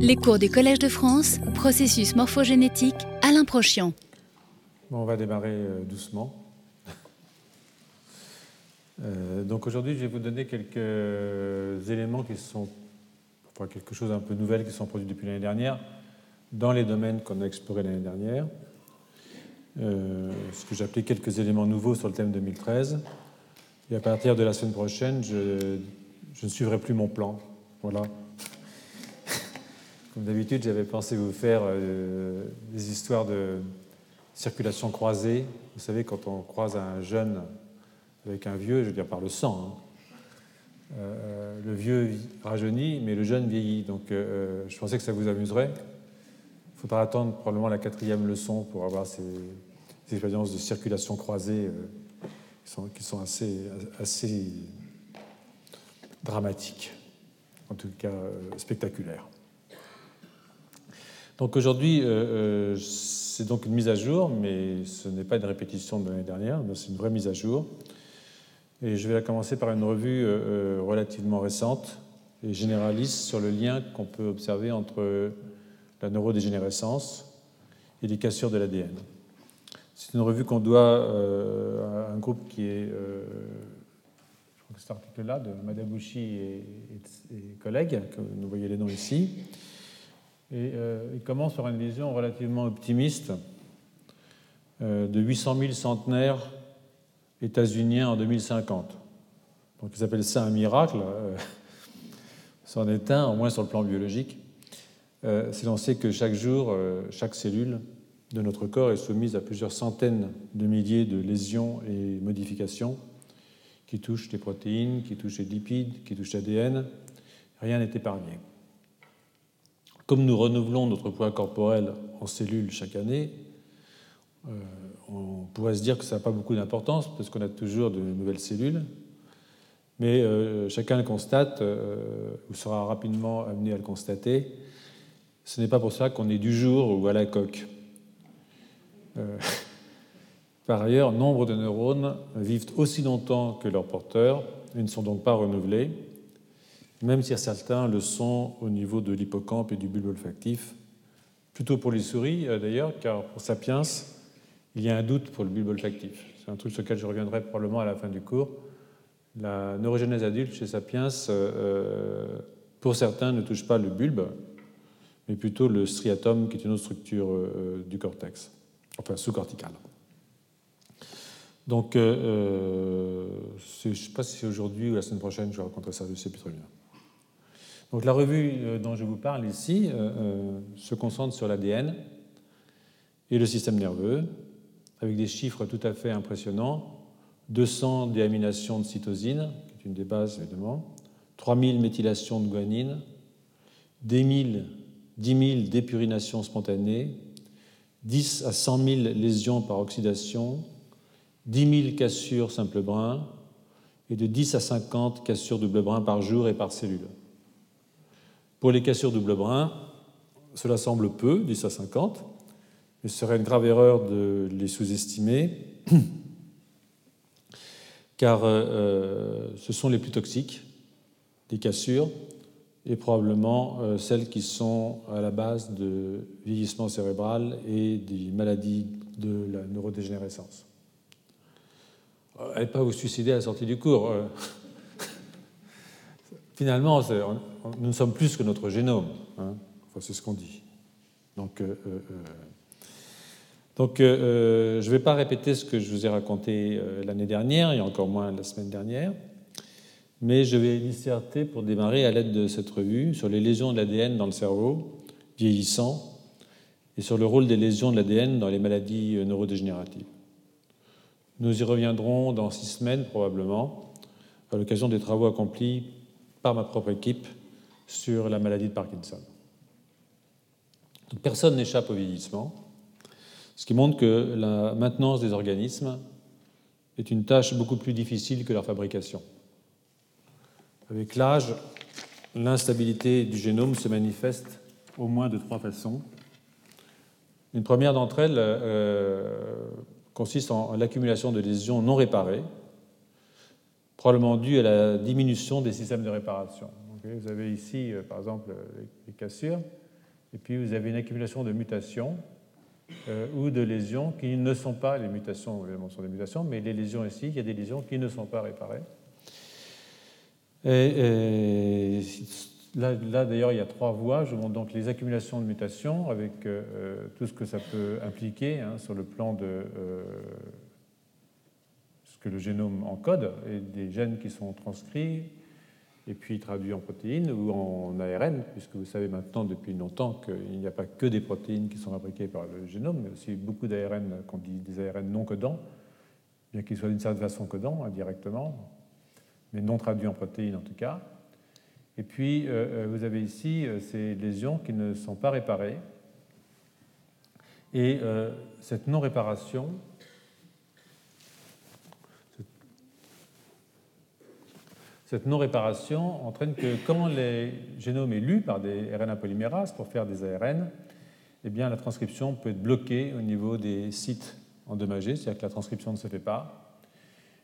Les cours du Collège de France, processus morphogénétique, Alain Prochian. On va démarrer euh, doucement. Euh, donc aujourd'hui, je vais vous donner quelques éléments qui sont, quelque chose un peu nouvel qui sont produits depuis l'année dernière dans les domaines qu'on a explorés l'année dernière. Euh, ce que j'appelais quelques éléments nouveaux sur le thème 2013. Et à partir de la semaine prochaine, je, je ne suivrai plus mon plan. Voilà. Comme d'habitude, j'avais pensé vous faire euh, des histoires de circulation croisée. Vous savez, quand on croise un jeune avec un vieux, je veux dire par le sang, hein, euh, le vieux rajeunit, mais le jeune vieillit. Donc euh, je pensais que ça vous amuserait. Il faudra attendre probablement la quatrième leçon pour avoir ces, ces expériences de circulation croisée qui sont, qui sont assez, assez dramatiques, en tout cas spectaculaires. Donc aujourd'hui, euh, c'est donc une mise à jour, mais ce n'est pas une répétition de l'année dernière, c'est une vraie mise à jour. Et je vais commencer par une revue euh, relativement récente et généraliste sur le lien qu'on peut observer entre la neurodégénérescence et les cassures de l'ADN. C'est une revue qu'on doit euh, à un groupe qui est, je crois que cet article-là, de Madabouchi et, et, et collègues, que vous voyez les noms ici. Et euh, il commence par une vision relativement optimiste euh, de 800 000 centenaires états-uniens en 2050. Donc ils appellent ça un miracle. Euh, c'en est un, au moins sur le plan biologique. Euh, C'est l'on sait que chaque jour, euh, chaque cellule de notre corps est soumise à plusieurs centaines de milliers de lésions et modifications qui touchent les protéines, qui touchent les lipides, qui touchent l'ADN. Rien n'est épargné. Comme nous renouvelons notre poids corporel en cellules chaque année, euh, on pourrait se dire que ça n'a pas beaucoup d'importance parce qu'on a toujours de nouvelles cellules, mais euh, chacun le constate euh, ou sera rapidement amené à le constater. Ce n'est pas pour ça qu'on est du jour ou à la coque. Par ailleurs, nombre de neurones vivent aussi longtemps que leurs porteurs et ne sont donc pas renouvelés même si certains le sont au niveau de l'hippocampe et du bulbe olfactif. Plutôt pour les souris, d'ailleurs, car pour Sapiens, il y a un doute pour le bulbe olfactif. C'est un truc sur lequel je reviendrai probablement à la fin du cours. La neurogénèse adulte chez Sapiens, euh, pour certains, ne touche pas le bulbe, mais plutôt le striatum, qui est une autre structure euh, du cortex, enfin sous-corticale. Donc, euh, je ne sais pas si c'est aujourd'hui ou la semaine prochaine, je raconterai ça, je ne sais bien. Donc la revue euh, dont je vous parle ici euh, euh, se concentre sur l'ADN et le système nerveux, avec des chiffres tout à fait impressionnants. 200 déaminations de cytosine, qui est une des bases évidemment, 3000 méthylations de guanine, 10 000, dépurinations spontanées, 10 à 100 000 lésions par oxydation, 10 000 cassures simple brun. Et de 10 à 50 cassures double brun par jour et par cellule. Pour les cassures double brun, cela semble peu, 10 à 50, mais ce serait une grave erreur de les sous-estimer, car euh, ce sont les plus toxiques des cassures et probablement euh, celles qui sont à la base de vieillissement cérébral et des maladies de la neurodégénérescence. N'allez pas vous suicider à la sortie du cours. Finalement, nous sommes plus que notre génome. Hein enfin, c'est ce qu'on dit. Donc, euh, euh, donc euh, je ne vais pas répéter ce que je vous ai raconté l'année dernière, et encore moins la semaine dernière, mais je vais disserter pour démarrer à l'aide de cette revue sur les lésions de l'ADN dans le cerveau vieillissant et sur le rôle des lésions de l'ADN dans les maladies neurodégénératives. Nous y reviendrons dans six semaines probablement, à l'occasion des travaux accomplis par ma propre équipe sur la maladie de Parkinson. Personne n'échappe au vieillissement, ce qui montre que la maintenance des organismes est une tâche beaucoup plus difficile que leur fabrication. Avec l'âge, l'instabilité du génome se manifeste au moins de trois façons. Une première d'entre elles euh, consiste en l'accumulation de lésions non réparées, probablement due à la diminution des systèmes de réparation. vous avez ici, euh, par exemple, les cassures. Et puis vous avez une accumulation de mutations ou de lésions qui ne sont pas, les mutations évidemment sont des mutations, mais les lésions ici, il y a des lésions qui ne sont pas réparées. Et, là, d'ailleurs, il y a trois voies. Je montre donc les accumulations de mutations avec euh, euh, tout ce que ça peut impliquer hein, sur le plan de euh, que le génome encode et des gènes qui sont transcrits et puis traduits en protéines ou en ARN, puisque vous savez maintenant depuis longtemps qu'il n'y a pas que des protéines qui sont fabriquées par le génome, mais aussi beaucoup d'ARN qu'on dit des ARN non codants, bien qu'ils soient d'une certaine façon codants indirectement mais non traduit en protéines en tout cas. Et puis, euh, euh, vous avez ici euh, ces lésions qui ne sont pas réparées. Et cette non-réparation, cette non-réparation entraîne que quand les génomes est lu par des RNA polymérases pour faire des ARN, eh bien, la transcription peut être bloquée au niveau des sites endommagés, c'est-à-dire que la transcription ne se fait pas.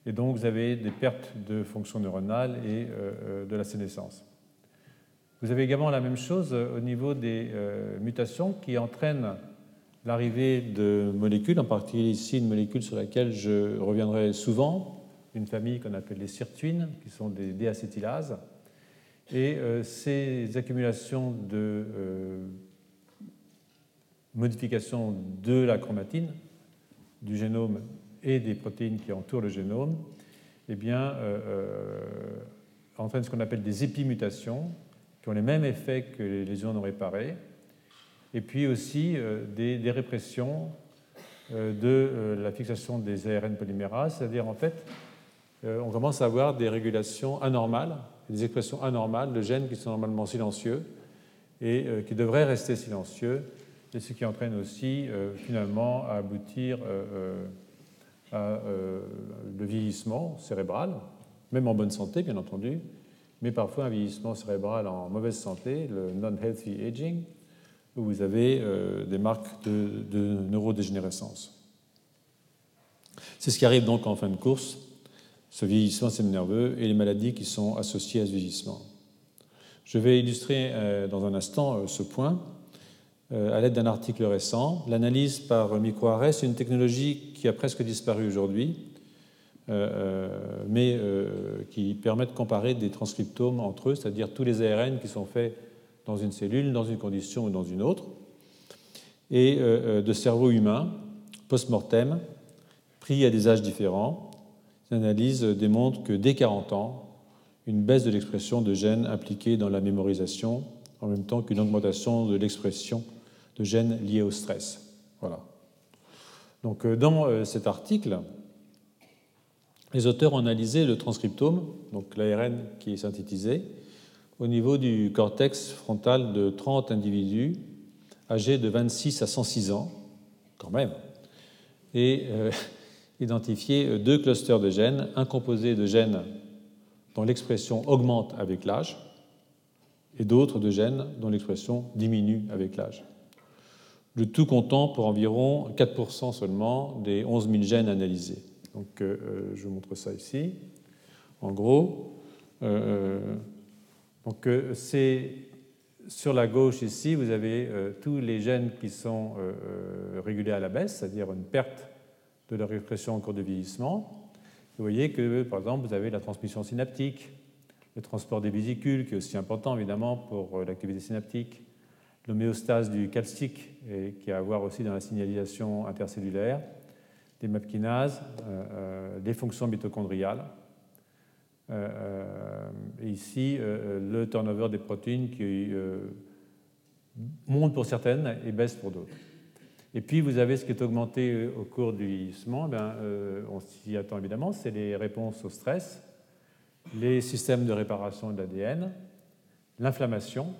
Et donc, vous avez des pertes de fonction neuronale et euh, euh, de la sénescence. Vous avez également la même chose euh, au niveau des mutations qui entraînent l'arrivée de molécules, en particulier ici une molécule sur laquelle je reviendrai souvent, une famille qu'on appelle les sirtuines, qui sont des déacétylases. Et ces accumulations de modifications de la chromatine, du génome et des protéines qui entourent le génome, eh bien, euh, euh, entraînent ce qu'on appelle des épimutations, qui ont les mêmes effets que les lésions non réparées, et puis aussi euh, des, répressions de la fixation des ARN polymérases, c'est-à-dire en fait, on commence à avoir des régulations anormales, des expressions anormales de gènes qui sont normalement silencieux et qui devraient rester silencieux, et ce qui entraîne aussi finalement à aboutir euh, le vieillissement cérébral, même en bonne santé, bien entendu, mais parfois un vieillissement cérébral en mauvaise santé, le non-healthy aging, où vous avez euh, des marques de, de neurodégénérescence. C'est ce qui arrive donc en fin de course, ce vieillissement nerveux et les maladies qui sont associées à ce vieillissement. Je vais illustrer euh, dans un instant ce point à l'aide d'un article récent. L'analyse par microarrêt, c'est une technologie qui a presque disparu aujourd'hui, euh, euh, mais euh, qui permet de comparer des transcriptomes entre eux, c'est-à-dire tous les ARN qui sont faits dans une cellule, dans une condition ou dans une autre, et de cerveau humain, post-mortem, pris à des âges différents. L'analyse démontre que dès 40 ans, une baisse de l'expression de gènes impliqués dans la mémorisation, en même temps qu'une augmentation de l'expression de gènes liés au stress. Voilà. Donc, euh, dans euh, cet article, les auteurs ont analysé le transcriptome, donc l'ARN qui est synthétisé, au niveau du cortex frontal de 30 individus âgés de 26 à 106 ans, quand même, euh, identifié deux clusters de gènes, un composé de gènes dont l'expression augmente avec l'âge, et d'autres de gènes dont l'expression diminue avec l'âge le tout comptant pour environ 4% seulement des 11 000 gènes analysés. Donc, euh, euh, je vous montre ça ici. En gros, euh, sur la gauche ici, vous avez tous les gènes qui sont régulés à la baisse, c'est-à-dire une perte de leur expression en cours de vieillissement. Vous voyez que, par exemple, vous avez la transmission synaptique, le transport des vésicules, qui est aussi important évidemment pour l'activité synaptique, l'homéostase du calcique, et qui a à voir aussi dans la signalisation intercellulaire, des MAP kinases, euh, euh, des fonctions mitochondriales. Euh, et ici, le turnover des protéines qui monte pour certaines et baisse pour d'autres. Et puis, vous avez ce qui est augmenté au cours du vieillissement. Ben, on s'y attend évidemment, c'est les réponses au stress, les systèmes de réparation de l'ADN, l'inflammation,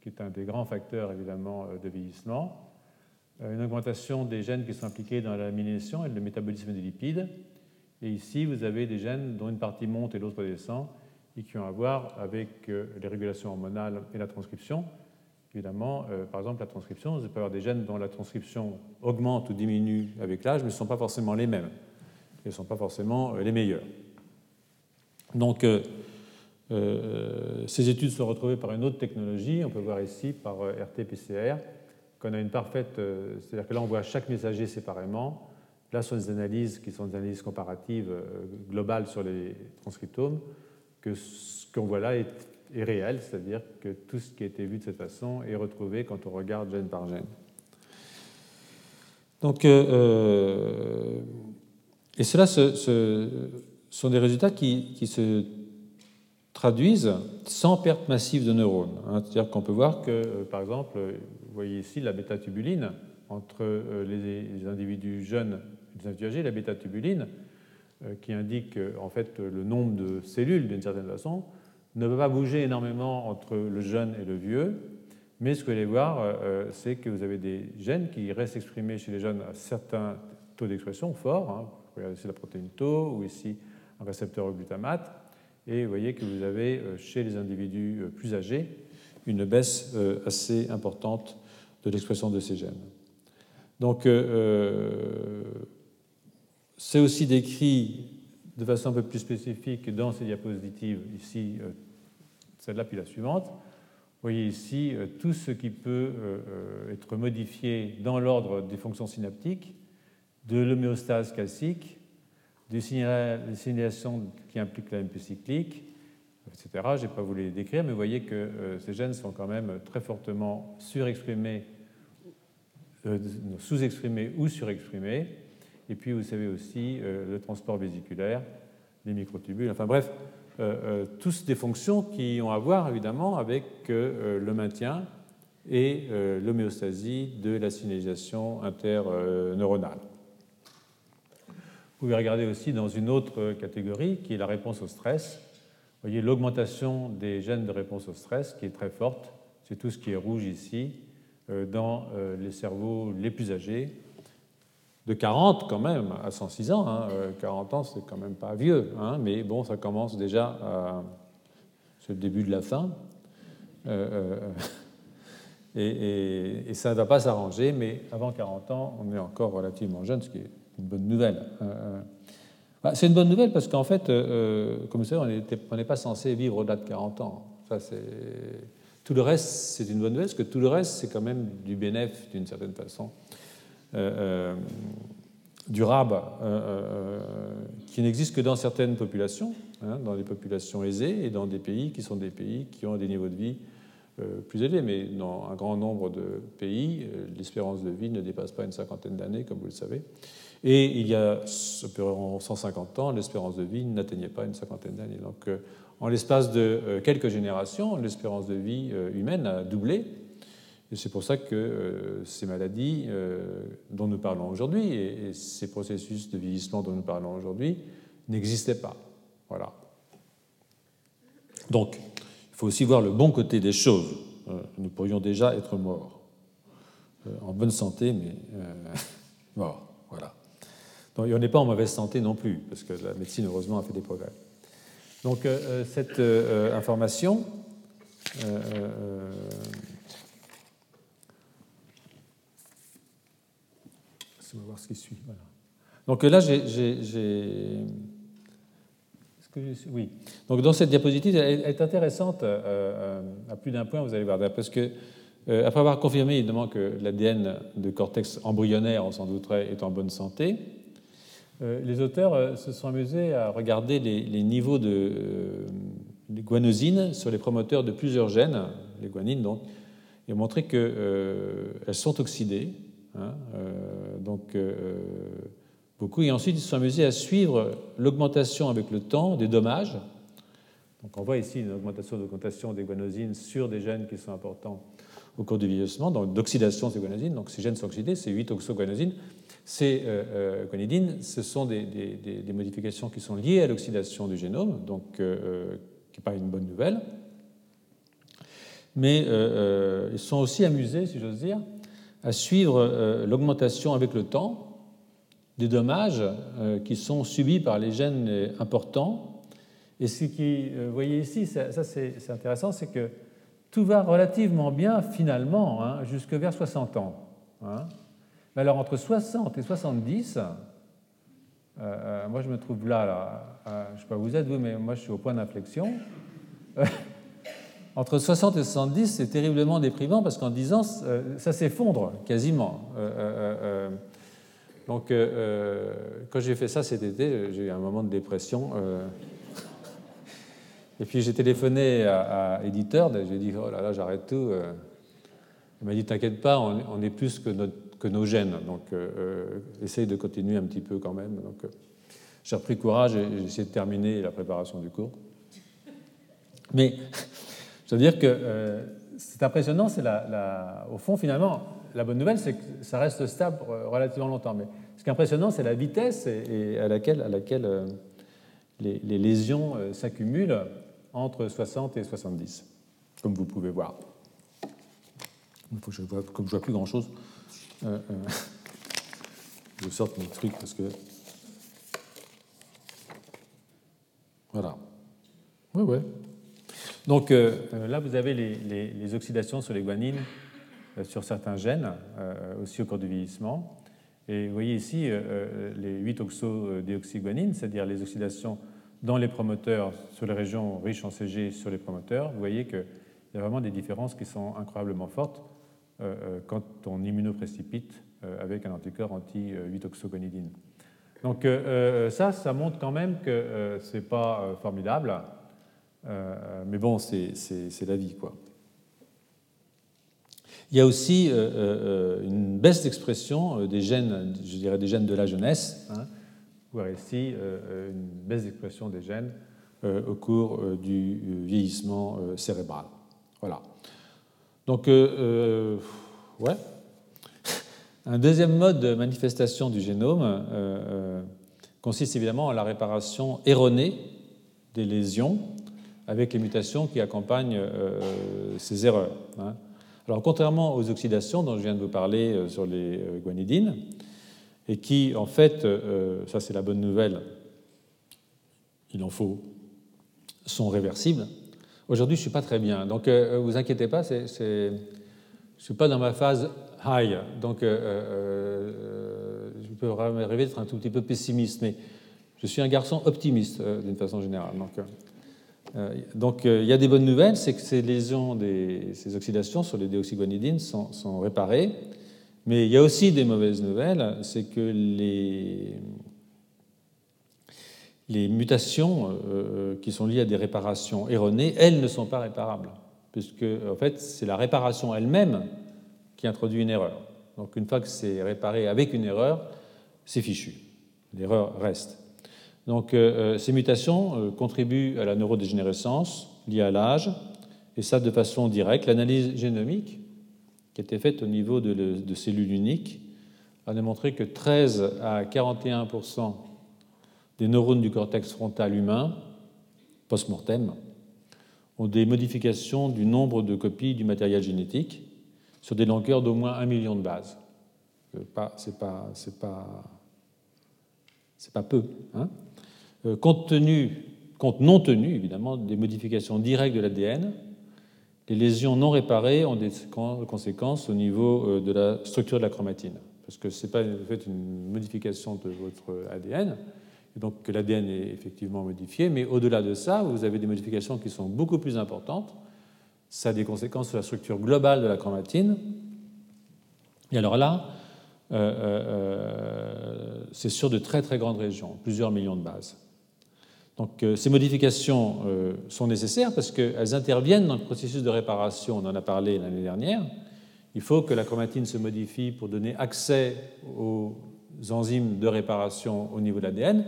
qui est un des grands facteurs évidemment euh, de vieillissement, euh, une augmentation des gènes qui sont impliqués dans la myélisation et le métabolisme des lipides. Et ici, vous avez des gènes dont une partie monte et l'autre descend, et qui ont à voir avec euh, les régulations hormonales et la transcription. Évidemment, par exemple, la transcription, vous pouvez avoir des gènes dont la transcription augmente ou diminue avec l'âge, mais ne sont pas forcément les mêmes. Ils ne sont pas forcément les meilleurs. Donc, ces études sont retrouvées par une autre technologie, on peut voir ici par RT-PCR, qu'on a une parfaite. C'est-à-dire que là, on voit chaque messager séparément. Là, ce sont des analyses qui sont des analyses comparatives globales sur les transcriptomes, que ce qu'on voit là est, est réel, c'est-à-dire que tout ce qui a été vu de cette façon est retrouvé quand on regarde gène par gène. Donc, euh, euh, et cela ce, sont des résultats qui, se traduisent sans perte massive de neurones. Hein. C'est-à-dire qu'on peut voir que, euh, par exemple, vous voyez ici la bêta-tubuline entre les, individus jeunes et les individus âgés, la bêta-tubuline, qui indique en fait le nombre de cellules d'une certaine façon, ne peut pas bouger énormément entre le jeune et le vieux, mais ce que vous allez voir, euh, euh, c'est que vous avez des gènes qui restent exprimés chez les jeunes à certains taux d'expression forts. Hein. Regardez ici la protéine tau ou ici un récepteur au glutamate. Et vous voyez que vous avez euh, chez les individus plus âgés une baisse assez importante de l'expression de ces gènes. Donc, c'est aussi décrit de façon un peu plus spécifique dans ces diapositives, ici, celle-là puis la suivante. Vous voyez ici euh, tout ce qui peut euh, euh, être modifié dans l'ordre des fonctions synaptiques, de l'homéostase calcique, des signalations qui impliquent la MP cyclique, etc. Je ne vais pas vous les décrire, mais vous voyez que ces gènes sont quand même très fortement surexprimés, sous-exprimés ou surexprimés. Et puis vous savez aussi le transport vésiculaire, les microtubules, enfin bref, euh, euh, tous des fonctions qui ont à voir évidemment avec euh, le maintien et l'homéostasie de la signalisation interneuronale. Vous pouvez regarder aussi dans une autre catégorie qui est la réponse au stress. Vous voyez l'augmentation des gènes de réponse au stress qui est très forte. C'est tout ce qui est rouge ici dans les cerveaux les plus âgés de 40 quand même à 106 ans. 40 hein. ans, c'est quand même pas vieux, hein. mais bon, ça commence déjà à... C'est le début de la fin. Euh, euh, et, ça ne va pas s'arranger, mais avant 40 ans, on est encore relativement jeune, ce qui est une bonne nouvelle. Euh, bah, c'est une bonne nouvelle parce qu'en fait, comme vous savez, on n'est pas censé vivre au-delà de 40 ans. Ça, tout le reste, c'est une bonne nouvelle, parce que tout le reste, c'est quand même du bénéfice d'une certaine façon. Euh, euh, durable euh, qui n'existe que dans certaines populations, hein, dans les populations aisées et dans des pays qui sont des pays qui ont des niveaux de vie plus élevés. Mais dans un grand nombre de pays, l'espérance de vie ne dépasse pas une cinquantaine d'années, comme vous le savez. Et il y a environ 150 ans, l'espérance de vie n'atteignait pas une cinquantaine d'années. Donc, en l'espace de quelques générations, l'espérance de vie humaine a doublé. Et c'est pour ça que euh, ces maladies euh, dont nous parlons aujourd'hui et, ces processus de vieillissement dont nous parlons aujourd'hui n'existaient pas. Voilà. Donc, il faut aussi voir le bon côté des choses. Euh, nous pourrions déjà être morts, en bonne santé, mais morts. Voilà. Donc, on n'est pas en mauvaise santé non plus, parce que la médecine, heureusement, a fait des progrès. Donc, cette information on va voir ce qui suit. Donc là, j'ai. Oui. Donc dans cette diapositive, elle est intéressante euh, euh, à plus d'un point, vous allez voir, parce que euh, après avoir confirmé évidemment que l'ADN de cortex embryonnaire, on s'en douterait, est en bonne santé, les auteurs se sont amusés à regarder les, niveaux de, guanosine sur les promoteurs de plusieurs gènes, les guanines donc, et ont montré qu'elles sont oxydées Hein, euh, donc, euh, beaucoup. Et ensuite, ils se sont amusés à suivre l'augmentation avec le temps des dommages. Donc, on voit ici une augmentation d'augmentation des guanosines sur des gènes qui sont importants au cours du vieillissement, donc d'oxydation de ces guanosines. Donc, ces gènes sont oxydés, c'est 8 oxoguanosines. Ces euh, guanidines, ce sont des, modifications qui sont liées à l'oxydation du génome, donc qui n'est pas une bonne nouvelle. Mais ils sont aussi amusés, si j'ose dire, à suivre euh, l'augmentation avec le temps des dommages euh, qui sont subis par les gènes importants. Et ce qui, euh, vous voyez ici, ça, c'est intéressant, c'est que tout va relativement bien finalement, hein, jusque vers 60 ans. Hein. Mais alors entre 60 et 70, moi je me trouve là, là je ne sais pas où vous êtes vous, mais moi je suis au point d'inflexion. entre 60 et 70, c'est terriblement déprimant parce qu'en 10 ans, ça s'effondre quasiment. donc, quand j'ai fait ça cet été, j'ai eu un moment de dépression. et puis j'ai téléphoné à, à éditeur, j'ai dit oh là là, j'arrête tout. Il m'a dit T'inquiète pas, on, est plus que, nos gènes, donc euh, euh, essaye de continuer un petit peu quand même. Donc, euh, j'ai repris courage et j'ai essayé de terminer la préparation du cours. Mais je veux dire que c'est impressionnant, c'est la, au fond, finalement, la bonne nouvelle, c'est que ça reste stable relativement longtemps. Mais ce qui est impressionnant, c'est la vitesse et, à laquelle, à laquelle les, les lésions s'accumulent entre 60 et 70, comme vous pouvez voir. Il je vois, comme je vois plus grand-chose, euh, euh, je sorte mes trucs parce que... Voilà. Oui, oui. Donc euh, là, vous avez les, oxydations sur les guanines, sur certains gènes, aussi au cours du vieillissement. Et vous voyez ici les 8 oxodéoxyguanines, c'est-à-dire les oxydations dans les promoteurs sur les régions riches en CG sur les promoteurs. Vous voyez qu'il y a vraiment des différences qui sont incroyablement fortes euh, euh, quand on immunoprécipite euh, avec un anticorps anti-8-oxogonidine. Donc ça, ça montre quand même que ce n'est pas formidable, mais bon, c'est la vie. quoi. Il y a aussi une baisse d'expression des gènes, je dirais des gènes de la jeunesse. Hein. Ici une baisse d'expression des gènes au cours du vieillissement cérébral. Voilà. Donc, euh, euh, ouais. Un deuxième mode de manifestation du génome euh, consiste évidemment en la réparation erronée des lésions avec les mutations qui accompagnent ces erreurs. Hein. Alors, contrairement aux oxydations dont je viens de vous parler sur les guanidines, et qui, en fait, ça c'est la bonne nouvelle, il en faut, sont réversibles, Aujourd'hui, je ne suis pas très bien. Donc, euh, vous inquiétez pas, je ne suis pas dans ma phase high. Donc, euh, euh, je peux rêver d'être un tout petit peu pessimiste, mais je suis un garçon optimiste d'une façon générale. Donc, donc il y a des bonnes nouvelles, c'est que ces lésions, ces oxydations sur les déoxyguanidines sont, réparées. Mais il y a aussi des mauvaises nouvelles, c'est que les, les mutations euh, qui sont liées à des réparations erronées, elles ne sont pas réparables, puisque en fait c'est la réparation elle-même qui introduit une erreur. Donc une fois que c'est réparé avec une erreur, c'est fichu. L'erreur reste. Donc euh, euh, ces mutations contribuent à la neurodégénérescence liée à l'âge, et ça de façon directe. L'analyse génomique qui a été faite au niveau de, cellules uniques a démontré que 13 à 41% des neurones du cortex frontal humain, post-mortem, ont des modifications du nombre de copies du matériel génétique sur des longueurs d'au moins un million de bases. Ce n'est pas, pas, pas, peu. Hein. Euh, compte, tenu, compte non tenu, évidemment, des modifications directes de l'ADN, les lésions non réparées ont des conséquences au niveau euh, de la structure de la chromatine. Parce que ce n'est pas en fait une modification de votre ADN, donc que l'ADN est effectivement modifié, mais au-delà de ça, vous avez des modifications qui sont beaucoup plus importantes. Ça a des conséquences sur la structure globale de la chromatine. Et alors là, euh, c'est sur de très très grandes régions, plusieurs millions de bases. Donc ces modifications sont nécessaires parce qu'elles interviennent dans le processus de réparation. On en a parlé l'année dernière. Il faut que la chromatine se modifie pour donner accès aux enzymes de réparation au niveau de l'ADN.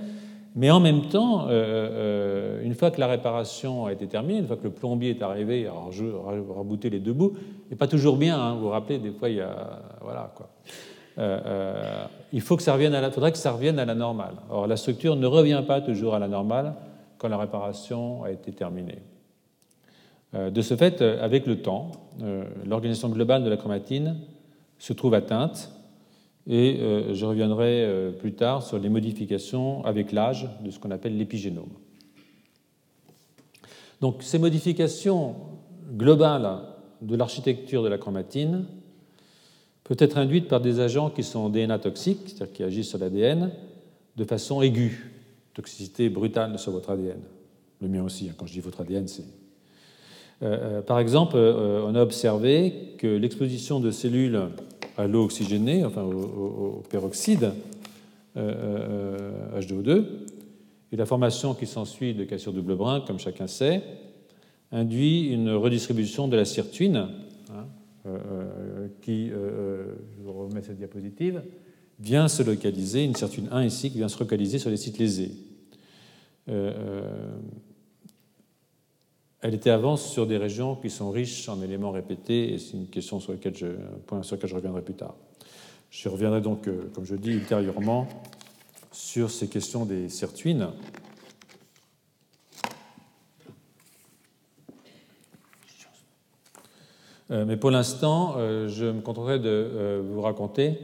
Mais en même temps, euh, euh, une fois que la réparation a été terminée, une fois que le plombier est arrivé à rebooter les deux bouts, et pas toujours bien, hein, vous vous rappelez, des fois il y a. Voilà quoi. Euh, il faut que ça revienne faudrait que ça revienne à la normale. Or, la structure ne revient pas toujours à la normale quand la réparation a été terminée. de ce fait, avec le temps, l'organisation globale de la chromatine se trouve atteinte et euh, je reviendrai euh, plus tard sur les modifications avec l'âge de ce qu'on appelle l'épigénome. Donc ces modifications globales de l'architecture de la chromatine peuvent être induites par des agents qui sont DNA toxiques, c'est-à-dire qui agissent sur l'ADN, de façon aiguë, toxicité brutale sur votre ADN. Le mien aussi, hein. quand je dis votre ADN, c'est par exemple, on a observé que l'exposition de cellules à l'eau oxygénée, enfin au, peroxyde H2O2, et la formation qui s'ensuit de cassure double brin, comme chacun sait, induit une redistribution de la sirtuine, qui, je vous remets cette diapositive, vient se localiser, une sirtuine 1 ici, qui vient se localiser sur les sites lésés. Euh, euh, elle était avant sur des régions qui sont riches en éléments répétés, et c'est une question sur laquelle je, un point sur lequel je reviendrai plus tard. Je reviendrai donc, euh, comme je dis, ultérieurement sur ces questions des sirtuines. Mais pour l'instant, je me contenterai de vous raconter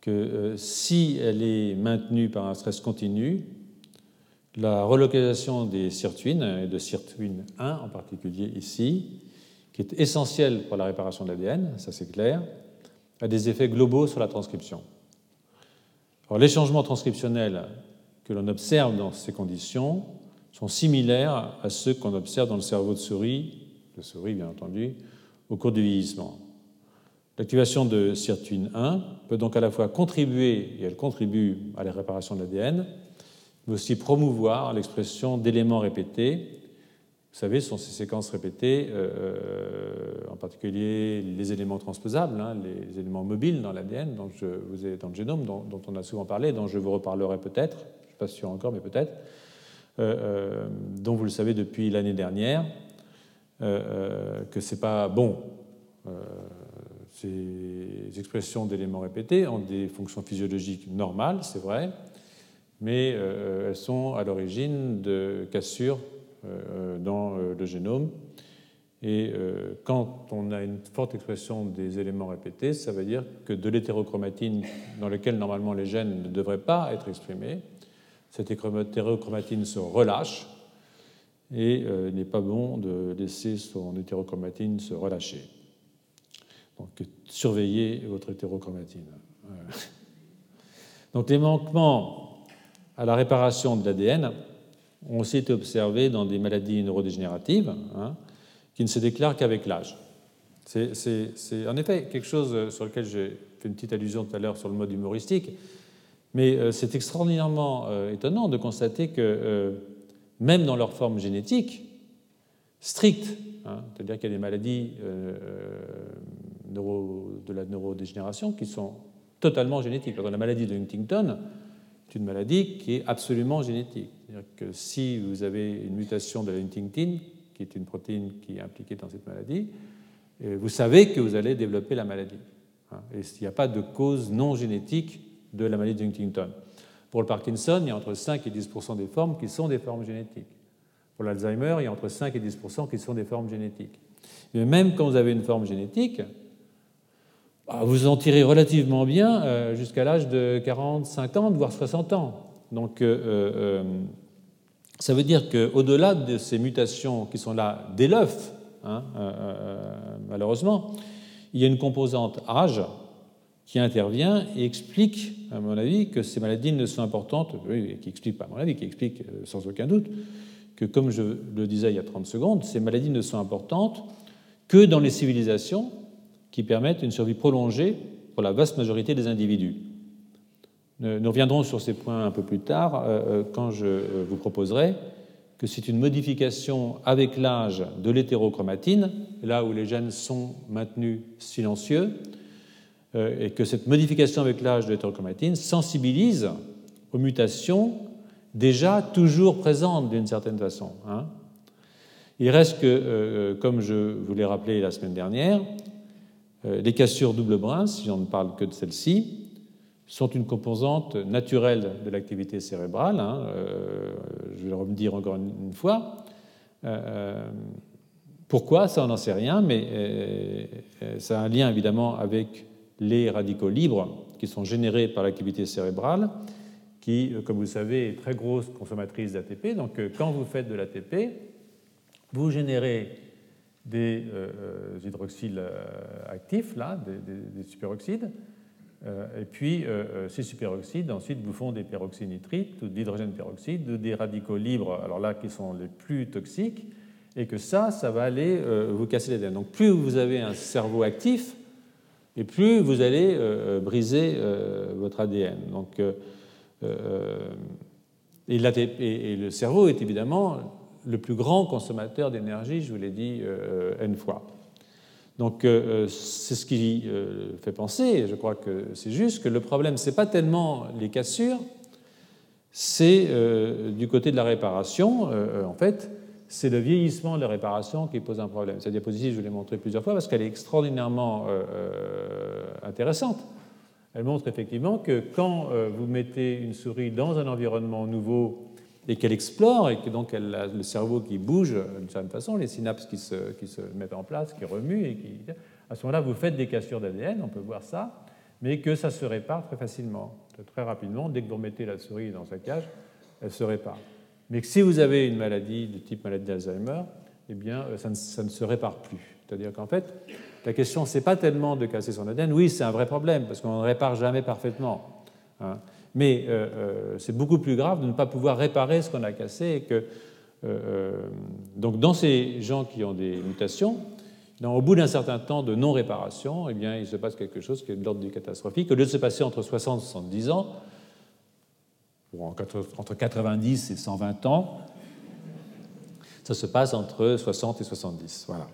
que si elle est maintenue par un stress continu, la relocalisation des sirtuines, et de sirtuine 1 en particulier ici, qui est essentielle pour la réparation de l'ADN, ça c'est clair, a des effets globaux sur la transcription. les changements transcriptionnels que l'on observe dans ces conditions sont similaires à ceux qu'on observe dans le cerveau de souris, de souris bien entendu, au cours du vieillissement. L'activation de sirtuine 1 peut donc à la fois contribuer, et elle contribue à la réparation de l'ADN, mais aussi promouvoir l'expression d'éléments répétés. Vous savez, ce sont ces séquences répétées, euh, euh, en particulier les éléments transposables, hein, les éléments mobiles dans l'ADN, dans le génome, dont, on a souvent parlé, dont je vous reparlerai peut-être, je ne suis pas sûr encore, mais peut-être, euh, dont vous le savez depuis l'année dernière, que ce n'est pas bon. ces expressions d'éléments répétés ont des fonctions physiologiques normales, c'est vrai, mais euh, elles sont à l'origine de cassures euh, dans euh, le génome. Et quand on a une forte expression des éléments répétés, ça veut dire que de l'hétérochromatine, dans lequel normalement les gènes ne devraient pas être exprimés, cette hétérochromatine se relâche et il n'est pas bon de laisser son hétérochromatine se relâcher. Donc surveillez votre hétérochromatine. Donc les manquements à la réparation de l'ADN ont aussi été observés dans des maladies neurodégénératives hein, qui ne se déclarent qu'avec l'âge. C'est en effet quelque chose sur lequel j'ai fait une petite allusion tout à l'heure sur le mode humoristique, mais euh, c'est extraordinairement euh, étonnant de constater que euh, même dans leur forme génétique stricte, hein, c'est-à-dire qu'il y a des maladies de la neurodégénération qui sont totalement génétiques. Dans la maladie de Huntington, c'est une maladie qui est absolument génétique. C'est-à-dire que si vous avez une mutation de la Huntington, qui est une protéine qui est impliquée dans cette maladie, euh, vous savez que vous allez développer la maladie. Hein. Et il n'y a pas de cause non génétique de la maladie de Huntington. Pour le Parkinson, il y a entre 5 et 10 des formes qui sont des formes génétiques. Pour l'Alzheimer, il y a entre 5 et 10 qui sont des formes génétiques. Mais même quand vous avez une forme génétique, bah, vous en tirez relativement bien euh, jusqu'à l'âge de 40, 50, voire 60 ans. Donc, euh, euh, ça veut dire qu'au-delà de ces mutations qui sont là dès l'œuf, hein, malheureusement, il y a une composante âge qui intervient et explique, à mon avis, que ces maladies ne sont importantes, oui, qui explique, pas à mon avis, qui explique sans aucun doute, que comme je le disais il y a 30 secondes, ces maladies ne sont importantes que dans les civilisations qui permettent une survie prolongée pour la vaste majorité des individus. Nous reviendrons sur ces points un peu plus tard euh, euh, quand je euh, vous proposerai que c'est une modification avec l'âge de l'hétérochromatine, là où les gènes sont maintenus silencieux, et que cette modification avec l'âge de l'hétérochromatine sensibilise aux mutations déjà toujours présentes d'une certaine façon. Hein. Il reste que, comme je vous l'ai rappelé la semaine dernière, euh, les cassures double brin, si on ne parle que de celles-ci, sont une composante naturelle de l'activité cérébrale. Hein, euh, je vais le redire encore une, fois. Euh, pourquoi? Ça, on n'en sait rien, mais ça a un lien évidemment avec les radicaux libres qui sont générés par l'activité cérébrale, qui, comme vous le savez, est très grosse consommatrice d'ATP. Donc, quand vous faites de l'ATP, vous générez des euh, euh, hydroxyles euh, actifs, là, des, superoxydes. et puis, ces superoxydes, ensuite, vous font des peroxynitrites ou de l'hydrogène peroxyde, des radicaux libres, alors là, qui sont les plus toxiques, et que ça, ça va aller vous casser les dents. Donc plus vous avez un cerveau actif, et plus vous allez briser votre ADN. Donc, et, et, le cerveau est évidemment le plus grand consommateur d'énergie, je vous l'ai dit N fois. Donc euh, euh, c'est ce qui euh, fait penser, et je crois que c'est juste, que le problème, ce n'est pas tellement les cassures, c'est du côté de la réparation, en fait, c'est le vieillissement de la réparation qui pose un problème. Cette diapositive, je l'ai montrée plusieurs fois parce qu'elle est extraordinairement intéressante. Elle montre effectivement que quand vous mettez une souris dans un environnement nouveau et qu'elle explore et que donc elle a le cerveau qui bouge d'une certaine façon, les synapses qui se, qui se mettent en place, qui remuent, et qui, à ce moment-là, vous faites des cassures d'ADN, on peut voir ça, mais que ça se répare très facilement, très rapidement. Dès que vous remettez la souris dans sa cage, elle se répare. Mais si vous avez une maladie de type maladie d'Alzheimer, eh bien, euh, ça ne, se répare plus. C'est-à-dire qu'en fait, la question, ce n'est pas tellement de casser son ADN. Oui, c'est un vrai problème, parce qu'on ne répare jamais parfaitement. Hein. Mais euh, euh, c'est beaucoup plus grave de ne pas pouvoir réparer ce qu'on a cassé. Que, donc, dans ces gens qui ont des mutations, au bout d'un certain temps de non-réparation, eh bien, il se passe quelque chose qui est de l'ordre du catastrophique. Au lieu de se passer entre 60 et 70 ans, entre 90 et 120 ans, ça se passe entre 60 et 70. Voilà.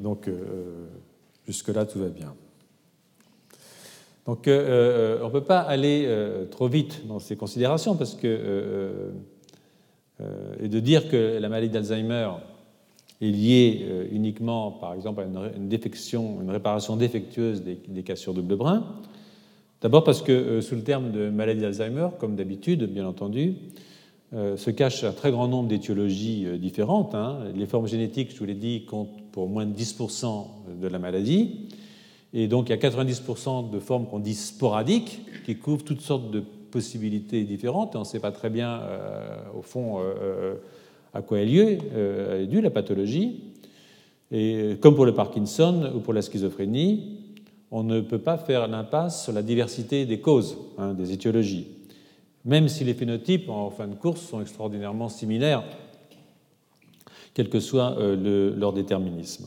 donc, jusque-là, tout va bien. Donc euh, euh, on ne peut pas aller euh, trop vite dans ces considérations parce que et de dire que la maladie d'Alzheimer est liée uniquement, par exemple, à une, défection, une réparation défectueuse des, cassures double brin. D'abord parce que sous le terme de maladie d'Alzheimer, comme d'habitude, bien entendu, se cache un très grand nombre d'étiologies différentes. Hein. Les formes génétiques, je vous l'ai dit, comptent pour moins de 10% de la maladie. Et donc il y a 90% de formes qu'on dit sporadiques, qui couvrent toutes sortes de possibilités différentes, on ne sait pas très bien, euh, au fond, euh, euh, à quoi est, est due la pathologie. Et comme pour le Parkinson ou pour la schizophrénie, on ne peut pas faire l'impasse sur la diversité des causes, hein, des étiologies, même si les phénotypes, en fin de course, sont extraordinairement similaires, quel que soit leur déterminisme.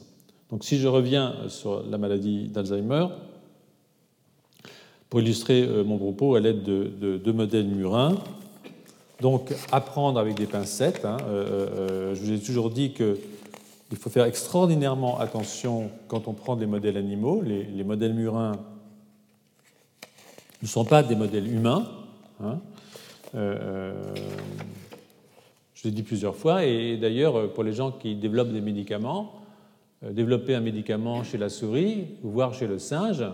Donc si je reviens sur la maladie d'Alzheimer, pour illustrer euh, mon propos à l'aide de deux modèles murins, donc apprendre avec des pincettes. Hein, euh, euh, je vous ai toujours dit qu'il faut faire extraordinairement attention quand on prend des modèles animaux. Les, modèles murins ne sont pas des modèles humains. Hein. je l'ai dit plusieurs fois, et d'ailleurs, pour les gens qui développent des médicaments, euh, développer un médicament chez la souris, voire chez le singe,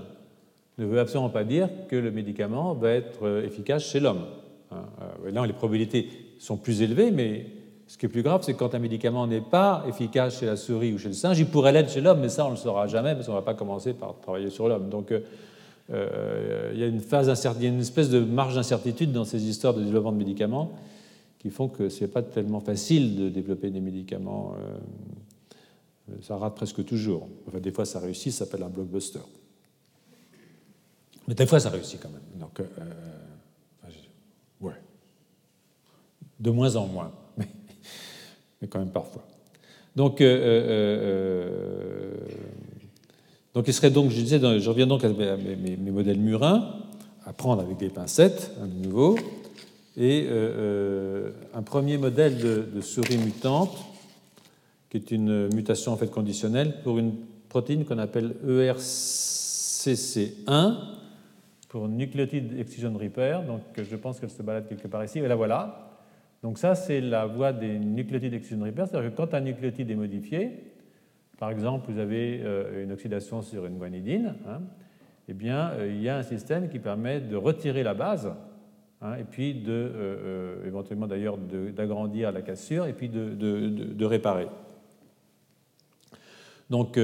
ne veut absolument pas dire que le médicament va être euh, efficace chez l'homme. Hein, euh, là, les probabilités sont plus élevées, mais ce qui est plus grave, c'est que quand un médicament n'est pas efficace chez la souris ou chez le singe, il pourrait l'être chez l'homme, mais ça, on ne le saura jamais, parce qu'on ne va pas commencer par travailler sur l'homme. Donc, il y a une phase il y a une espèce de marge d'incertitude dans ces histoires de développement de médicaments qui font que ce n'est pas tellement facile de développer des médicaments euh, ça rate presque toujours. Enfin, des fois, ça réussit, ça s'appelle un blockbuster. Mais des fois, ça réussit quand même. Donc, euh, euh, ouais. De moins en moins, mais, quand même parfois. Donc, donc, il serait donc, je disais, je reviens donc à mes, modèles murins, à prendre avec des pincettes, à nouveau, et un premier modèle de, de souris mutante qui est une mutation en fait conditionnelle pour une protéine qu'on appelle ERCC1 pour nucléotide excision repair. Donc je pense qu'elle se balade quelque part ici. Et la voilà. Donc ça, c'est la voie des nucléotides excision. C'est-à-dire que quand un nucléotide est modifié, par exemple, vous avez euh, une oxydation sur une guanidine, hein, eh bien, euh, il y a un système qui permet de retirer la base Hein, et puis de, euh, éventuellement d'ailleurs d'agrandir la cassure et puis de, réparer. Donc,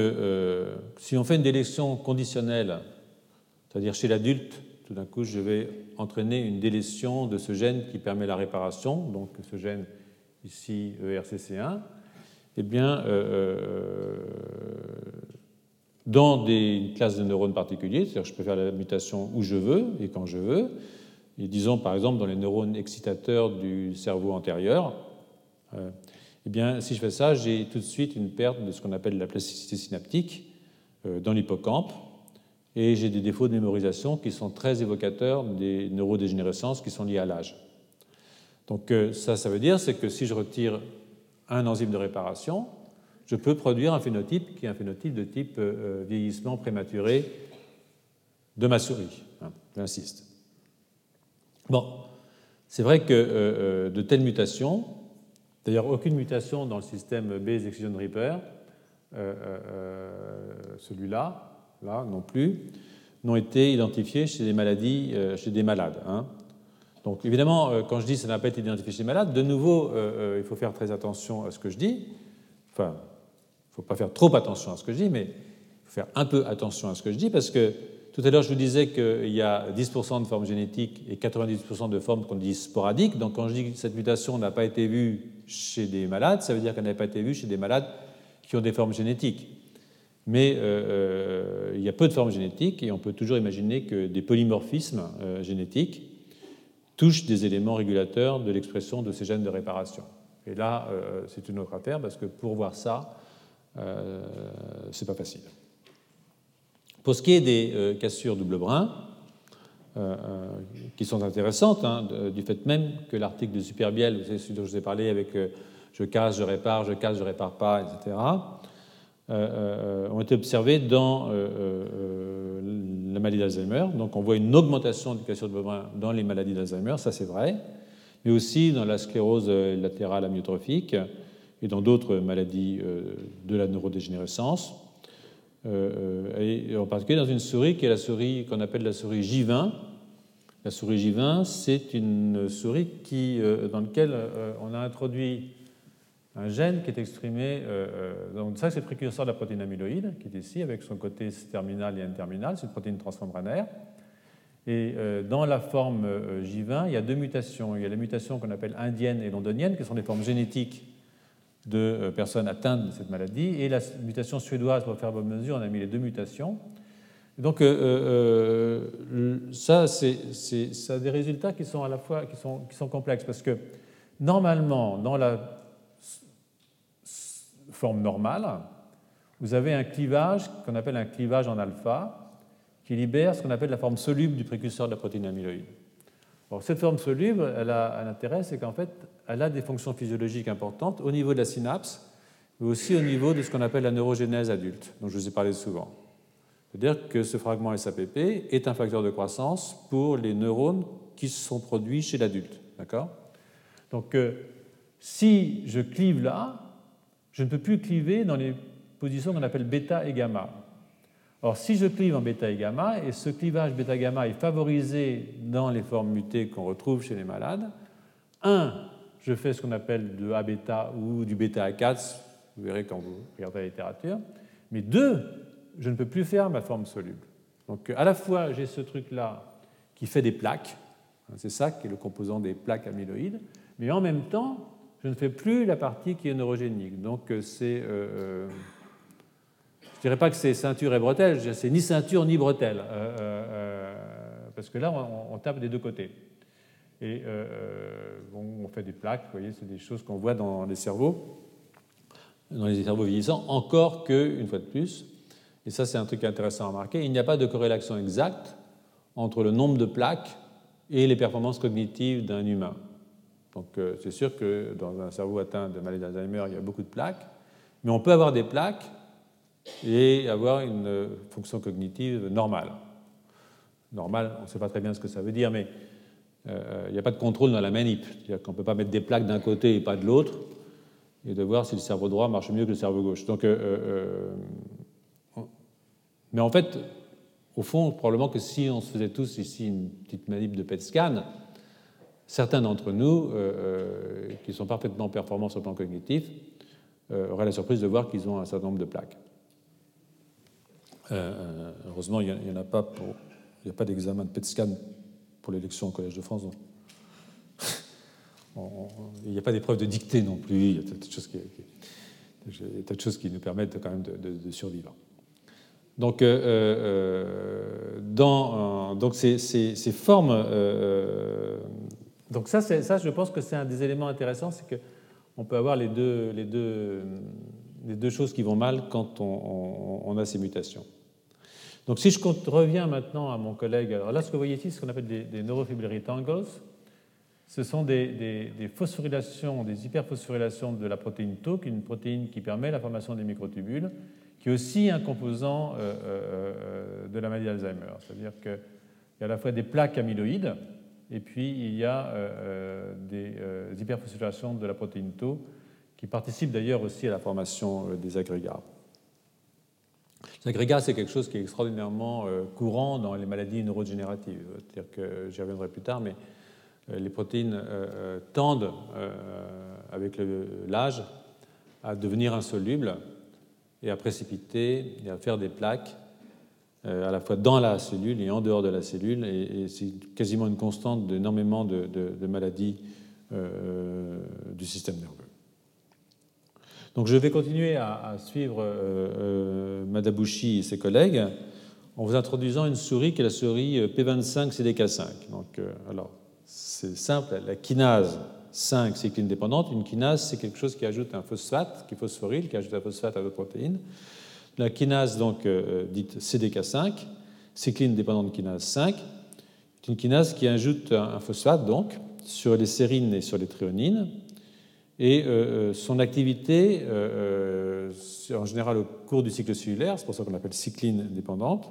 si on fait une délétion conditionnelle, c'est-à-dire chez l'adulte, tout d'un coup, je vais entraîner une délétion de ce gène qui permet la réparation, donc ce gène ici, ERCC1, eh bien, euh, dans des classes de neurones particuliers, c'est-à-dire que je peux faire la mutation où je veux et quand je veux, et disons par exemple dans les neurones excitateurs du cerveau antérieur, eh bien, si je fais ça, j'ai tout de suite une perte de ce qu'on appelle la plasticité synaptique dans l'hippocampe, et j'ai des défauts de mémorisation qui sont très évocateurs des neurodégénérescences qui sont liées à l'âge. Donc ça, ça veut dire c'est que si je retire un enzyme de réparation, je peux produire un phénotype qui est un phénotype de type vieillissement prématuré de ma souris. Hein, j'insiste. Bon, c'est vrai que euh, euh, de telles mutations, d'ailleurs aucune mutation dans le système Bayes Excision Reaper, euh, celui-là, là non plus, n'ont été identifiées chez des maladies, chez des malades. Hein. Donc évidemment, quand je dis ça n'a pas été identifié chez des malades, de nouveau, il faut faire très attention à ce que je dis. Enfin, il ne faut pas faire trop attention à ce que je dis, mais il faut faire un peu attention à ce que je dis parce que tout à l'heure, je vous disais qu'il y a 10% de formes génétiques et 90% de formes qu'on dit sporadiques. Donc, quand je dis que cette mutation n'a pas été vue chez des malades, ça veut dire qu'elle n'a pas été vue chez des malades qui ont des formes génétiques. Mais euh, euh, il y a peu de formes génétiques et on peut toujours imaginer que des polymorphismes euh, génétiques touchent des éléments régulateurs de l'expression de ces gènes de réparation. Et là, c'est une autre affaire parce que pour voir ça, c'est pas facile. Pour ce qui est des cassures double brin, qui sont intéressantes, hein, du fait même que l'article de Superbiel, vous celui dont je vous ai parlé avec je casse, je répare, je casse, je répare pas, etc., ont été observés dans la maladie d'Alzheimer. Donc on voit une augmentation des cassures double brin dans les maladies d'Alzheimer, ça c'est vrai, mais aussi dans la sclérose latérale amyotrophique et dans d'autres maladies de la neurodégénérescence. Euh, et en particulier dans une souris qui est la souris qu'on appelle la souris J20. La souris J20, c'est une souris euh, dans laquelle euh, on a introduit un gène qui est exprimé. donc ça, c'est le précurseur de la protéine amyloïde, qui est ici, avec son côté terminal et N-terminal. C'est une protéine transmembranaire. Et dans la forme J20, il y a deux mutations. Il y a la mutation qu'on appelle indienne et londonienne, qui sont des formes génétiques de euh, personnes atteintes de cette maladie. Et la mutation suédoise, pour faire bonne mesure, on a mis les deux mutations. Donc euh, euh, ça, c'est, ça a des résultats qui sont à la fois qui sont, qui sont complexes parce que normalement, dans la forme normale, vous avez un clivage qu'on appelle un clivage en alpha qui libère ce qu'on appelle la forme soluble du précurseur de la protéine amyloïde. cette forme soluble, elle a un intérêt, c'est qu'en fait, elle a des fonctions physiologiques importantes au niveau de la synapse, mais aussi au niveau de ce qu'on appelle la neurogénèse adulte, dont je vous ai parlé souvent. C'est-à-dire que ce fragment SAPP est un facteur de croissance pour les neurones qui sont produits chez l'adulte. D'accord? Donc, euh, si je clive là, je ne peux plus cliver dans les positions qu'on appelle bêta et gamma. Or, si je clive en bêta et gamma, et ce clivage bêta-gamma est favorisé dans les formes mutées qu'on retrouve chez les malades, un, je fais ce qu'on appelle de A bêta ou du bêta A4, vous verrez quand vous regardez la littérature. Mais deux, je ne peux plus faire ma forme soluble. Donc à la fois, j'ai ce truc-là qui fait des plaques, hein, c'est ça qui est le composant des plaques amyloïdes, mais en même temps, je ne fais plus la partie qui est neurogénique. Donc euh, c'est. Euh, euh, je ne dirais pas que c'est ceinture et bretelle, c'est ni ceinture ni bretelle, parce que là, on tape des deux côtés. Et on fait des plaques, vous voyez, c'est des choses qu'on voit dans les cerveaux, dans les cerveaux vieillissants, encore qu'une fois de plus, et ça c'est un truc intéressant à remarquer, il n'y a pas de corrélation exacte entre le nombre de plaques et les performances cognitives d'un humain. Donc euh, c'est sûr que dans un cerveau atteint de maladie d'Alzheimer, il y a beaucoup de plaques, mais on peut avoir des plaques et avoir une fonction cognitive normale. Normale, on ne sait pas très bien ce que ça veut dire, mais euh, il n'y a pas de contrôle dans la manip. C'est-à-dire qu'on ne peut pas mettre des plaques d'un côté et pas de l'autre, et de voir si le cerveau droit marche mieux que le cerveau gauche. Donc, euh, euh, mais en fait, au fond, probablement que si on se faisait tous ici une petite manip de PET scan, certains d'entre nous, qui sont parfaitement performants sur le plan cognitif, auraient la surprise de voir qu'ils ont un certain nombre de plaques. heureusement, il n'y en a pas pour. Il n'y a pas d'examen de PET scan pour l'élection au Collège de France. il n'y a pas d'épreuve de dictée non plus, il y a tas de choses qui, de choses qui nous permettent quand même de, survivre. Donc, euh, euh, dans, donc ces, formes. Euh, donc, ça, je pense que c'est un des éléments intéressants, c'est que, on peut avoir les deux, choses qui vont mal quand on, a ces mutations. Donc si je reviens maintenant à mon collègue, alors là ce que vous voyez ici, c'est ce qu'on appelle des, des neurofibrillary tangles. Ce sont des, phosphorylations, des hyperphosphorylations de la protéine Tau, qui est une protéine qui permet la formation des microtubules, qui est aussi un composant euh, euh, euh, de la maladie d'Alzheimer. C'est-à-dire qu'il y a à la fois des plaques amyloïdes, et puis il y a des hyperphosphorylations de la protéine Tau, qui participent d'ailleurs aussi à la formation des agrégats. Les agrégats, c'est quelque chose qui est extraordinairement courant dans les maladies neurodégénératives. C'est-à-dire que j'y reviendrai plus tard, mais les protéines tendent, avec l'âge, à devenir insolubles et à précipiter et à faire des plaques à la fois dans la cellule et en dehors de la cellule. Et, c'est quasiment une constante d'énormément de, maladies du système nerveux. Donc je vais continuer à, suivre euh, euh, Madabushi et ses collègues en vous introduisant une souris qui est la souris P25-CDK5. Donc, euh, alors, c'est simple, la kinase 5 cycline dépendante. Une kinase, c'est quelque chose qui ajoute un phosphate, qui est phosphoryle, qui ajoute un phosphate à d'autres protéines. La kinase, donc, dite CDK5, cycline dépendante kinase 5, est une kinase qui ajoute un phosphate, donc, sur les sérines et sur les tréonines, et euh, euh, son activité, euh, en général au cours du cycle cellulaire, c'est pour ça qu'on l'appelle cycline dépendante,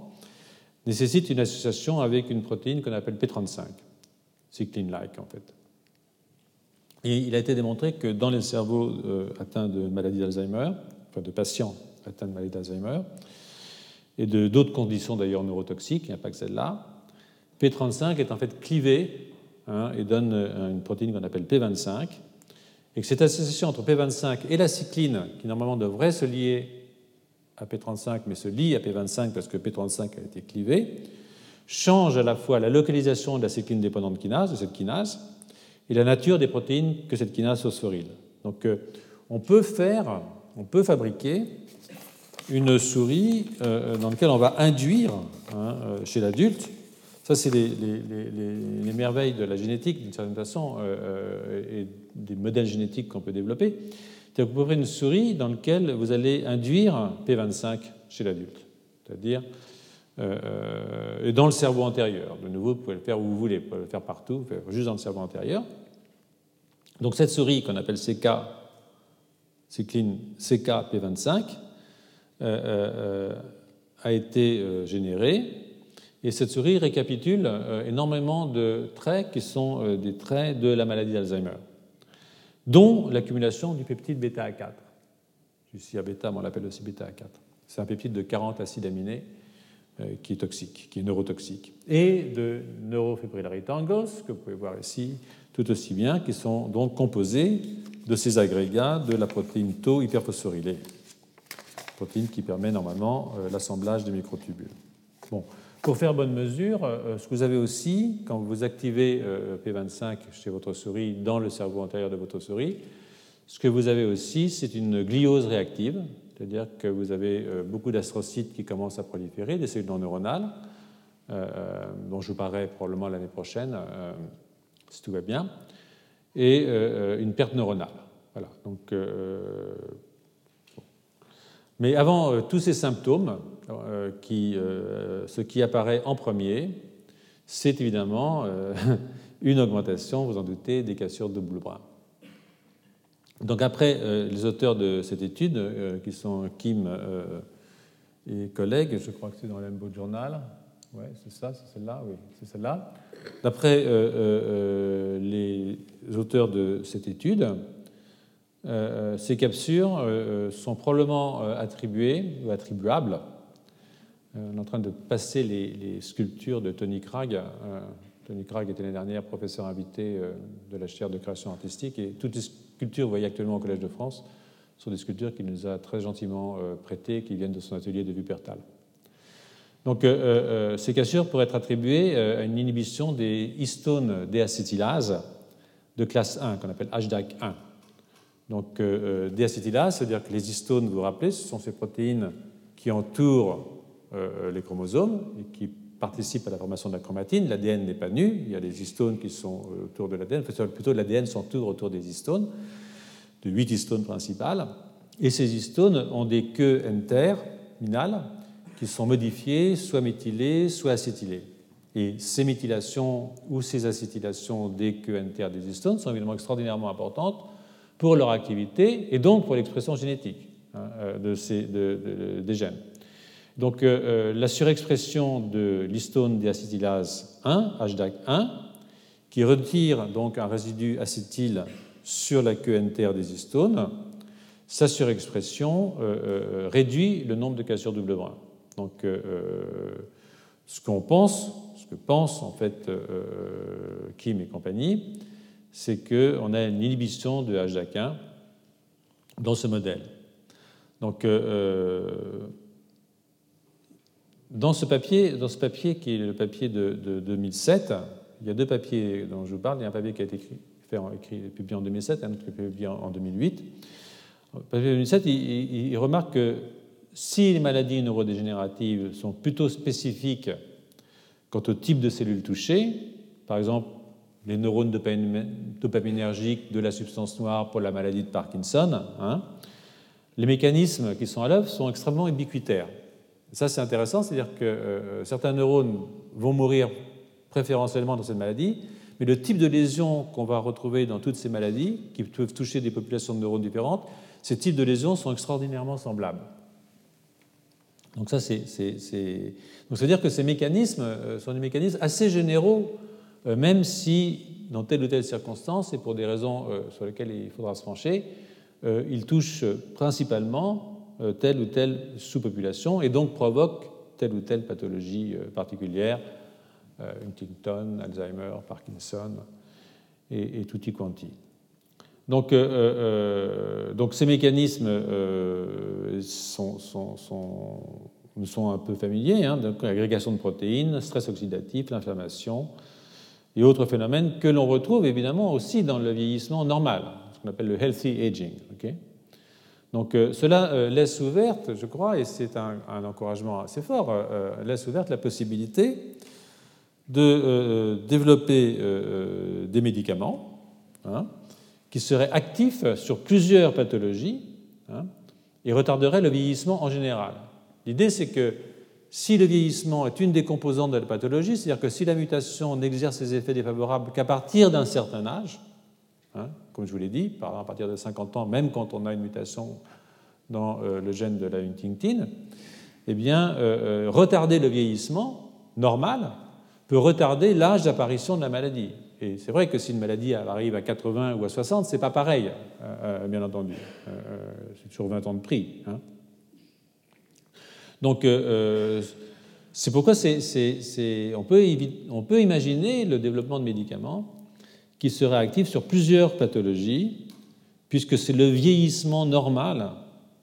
nécessite une association avec une protéine qu'on appelle P35, cycline-like en fait. Et il a été démontré que dans les cerveaux atteints de maladie d'Alzheimer, enfin de patients atteints de maladie d'Alzheimer, et de d'autres conditions d'ailleurs neurotoxiques, il n'y a pas que celle-là, P35 est en fait clivé hein, et donne une protéine qu'on appelle P25, et que cette association entre P25 et la cycline, qui normalement devrait se lier à P35, mais se lie à P25 parce que P35 a été clivé, change à la fois la localisation de la cycline dépendante kinase, de cette kinase, et la nature des protéines que cette kinase phosphoryle. Donc euh, on peut faire, on peut fabriquer une souris euh, dans laquelle on va induire hein, euh, chez l'adulte ça, c'est les, les, merveilles de la génétique, d'une certaine façon, et des modèles génétiques qu'on peut développer. Que vous pouvez une souris dans laquelle vous allez induire P25 chez l'adulte, c'est-à-dire euh, euh, et dans le cerveau antérieur. De nouveau, vous pouvez le faire où vous voulez, vous pouvez le faire partout, juste dans le cerveau antérieur. Donc cette souris qu'on appelle CK, cycline CK-P25, euh, a été générée et cette souris récapitule énormément de traits qui sont des traits de la maladie d'Alzheimer dont l'accumulation du peptide bêta-A4. Ici à bêta, on l'appelle aussi bêta-A4. C'est un peptide de 40 acides aminés euh, qui est toxique, qui est neurotoxique. Et de neurofibrillary tangles, que vous pouvez voir ici tout aussi bien, qui sont donc composés de ces agrégats de la protéine Tau hyperphosphorylée, qui permet normalement euh, l'assemblage des microtubules. Bon, pour faire bonne mesure, euh, ce que vous avez aussi, quand vous activez euh, P25 chez votre souris dans le cerveau antérieur de votre souris, ce que vous avez aussi, c'est une gliose réactive, c'est-à-dire que vous avez beaucoup d'astrocytes qui commencent à proliférer, des cellules non neuronales, dont je vous parlerai probablement l'année prochaine, si tout va bien, et une perte neuronale. Voilà. Donc, mais avant tous ces symptômes, euh, euh, ce qui apparaît en premier, c'est évidemment euh, une augmentation, vous en doutez, des cassures de bras. Donc après, les auteurs de cette étude, qui sont Kim et collègues, je crois que c'est dans l'Embo Journal, ouais, c'est ça, c'est celle-là, oui, c'est celle-là. D'après les auteurs de cette étude, ces captures sont probablement attribuées ou attribuables euh, on est en train de passer les, sculptures de Tony. Euh, Tony Cragg était l'année dernière professeur invité euh, de la chaire de création artistique et toutes les sculptures que vous voyez actuellement au Collège de France sont des sculptures qu'il nous a très gentiment prêtées, qui viennent de son atelier de Wuppertal. Donc, ces cassures pourraient être attribuées à une inhibition des histones déacétylases de classe 1, qu'on appelle HDAC 1. Donc, déacétylase, c'est-à-dire que les histones, vous vous rappelez, ce sont ces protéines qui entourent euh, les chromosomes et qui participent à la formation de la chromatine. L'ADN n'est pas nu, il y a des histones qui sont euh, autour de l'ADN, plutôt l'ADN s'entoure autour des histones. de huit histones principales. Et ces histones ont des queues interminales qui sont modifiées, soit méthylées, soit acétylées. Et ces méthylations ou ces acétylations des queues inter des histones sont évidemment extraordinairement importantes pour leur activité et donc pour l'expression génétique hein, euh, de ces, des gènes. Donc euh, euh, la surexpression de l'histone déacétylase 1, HDAC1, qui retire donc un résidu acétyl sur la queue des histones, sa surexpression réduit le nombre de cassures double brun. Donc ce qu'on pense, ce que pensent en fait Kim et compagnie, c'est qu'on a une inhibition de HDAC1 dans ce modèle. Donc, euh, euh, dans, ce papier, dans ce papier qui est le papier de, 2007, il y a deux papiers dont je vous parle. Il y a un papier qui a été écrit, fait, publié en 2007 et un autre qui a été publié en, 2008. Le papier de 2007, il, il remarque que si les maladies neurodégénératives sont plutôt spécifiques quant au type de cellules touchées, par exemple les neurones dopaminergiques de la substance noire pour la maladie de Parkinson, hein, les mécanismes qui sont à l'œuvre sont extrêmement ubiquitaires. ça, c'est intéressant, c'est-à-dire que euh, certains neurones vont mourir préférentiellement dans cette maladie, mais le type de lésions qu'on va retrouver dans toutes ces maladies, qui peuvent toucher des populations de neurones différentes, ces types de lésions sont extraordinairement semblables. Donc ça, c'est, Donc, ça veut dire que ces mécanismes euh, sont des mécanismes assez généraux euh, même si, dans telle ou telle circonstance, et pour des raisons euh, sur lesquelles il faudra se pencher, euh, il touche principalement telle ou telle sous-population et donc provoque telle ou telle pathologie particulière, Huntington, Alzheimer, Parkinson et, tutti quanti. Donc, donc ces mécanismes sont, nous sont un peu familiers, hein, l'agrégation de protéines, stress oxydatif, l'inflammation, et autres phénomènes que l'on retrouve évidemment aussi dans le vieillissement normal, ce qu'on appelle le healthy aging. Donc euh, cela euh, laisse ouverte, je crois, et c'est un, encouragement assez fort, euh, laisse ouverte la possibilité de développer des médicaments hein, qui seraient actifs sur plusieurs pathologies hein, et retarderaient le vieillissement en général. L'idée, c'est que si le vieillissement est une des composantes de la pathologie, c'est-à-dire que si la mutation n'exerce ses effets défavorables qu'à partir d'un certain âge, hein, comme je vous l'ai dit, par exemple à partir de 50 ans, même quand on a une mutation dans euh, le gène de la huntingtin, eh bien, euh, euh, retarder le vieillissement normal peut retarder l'âge d'apparition de la maladie. Et c'est vrai que si une maladie arrive à 80 ou à 60, c'est pas pareil, bien entendu. c'est toujours 20 ans de prix. Hein. Donc, euh, euh, c'est pourquoi on, peut, on, peut, imaginer le développement de médicaments qui seraient actifs sur plusieurs pathologies, puisque c'est le vieillissement normal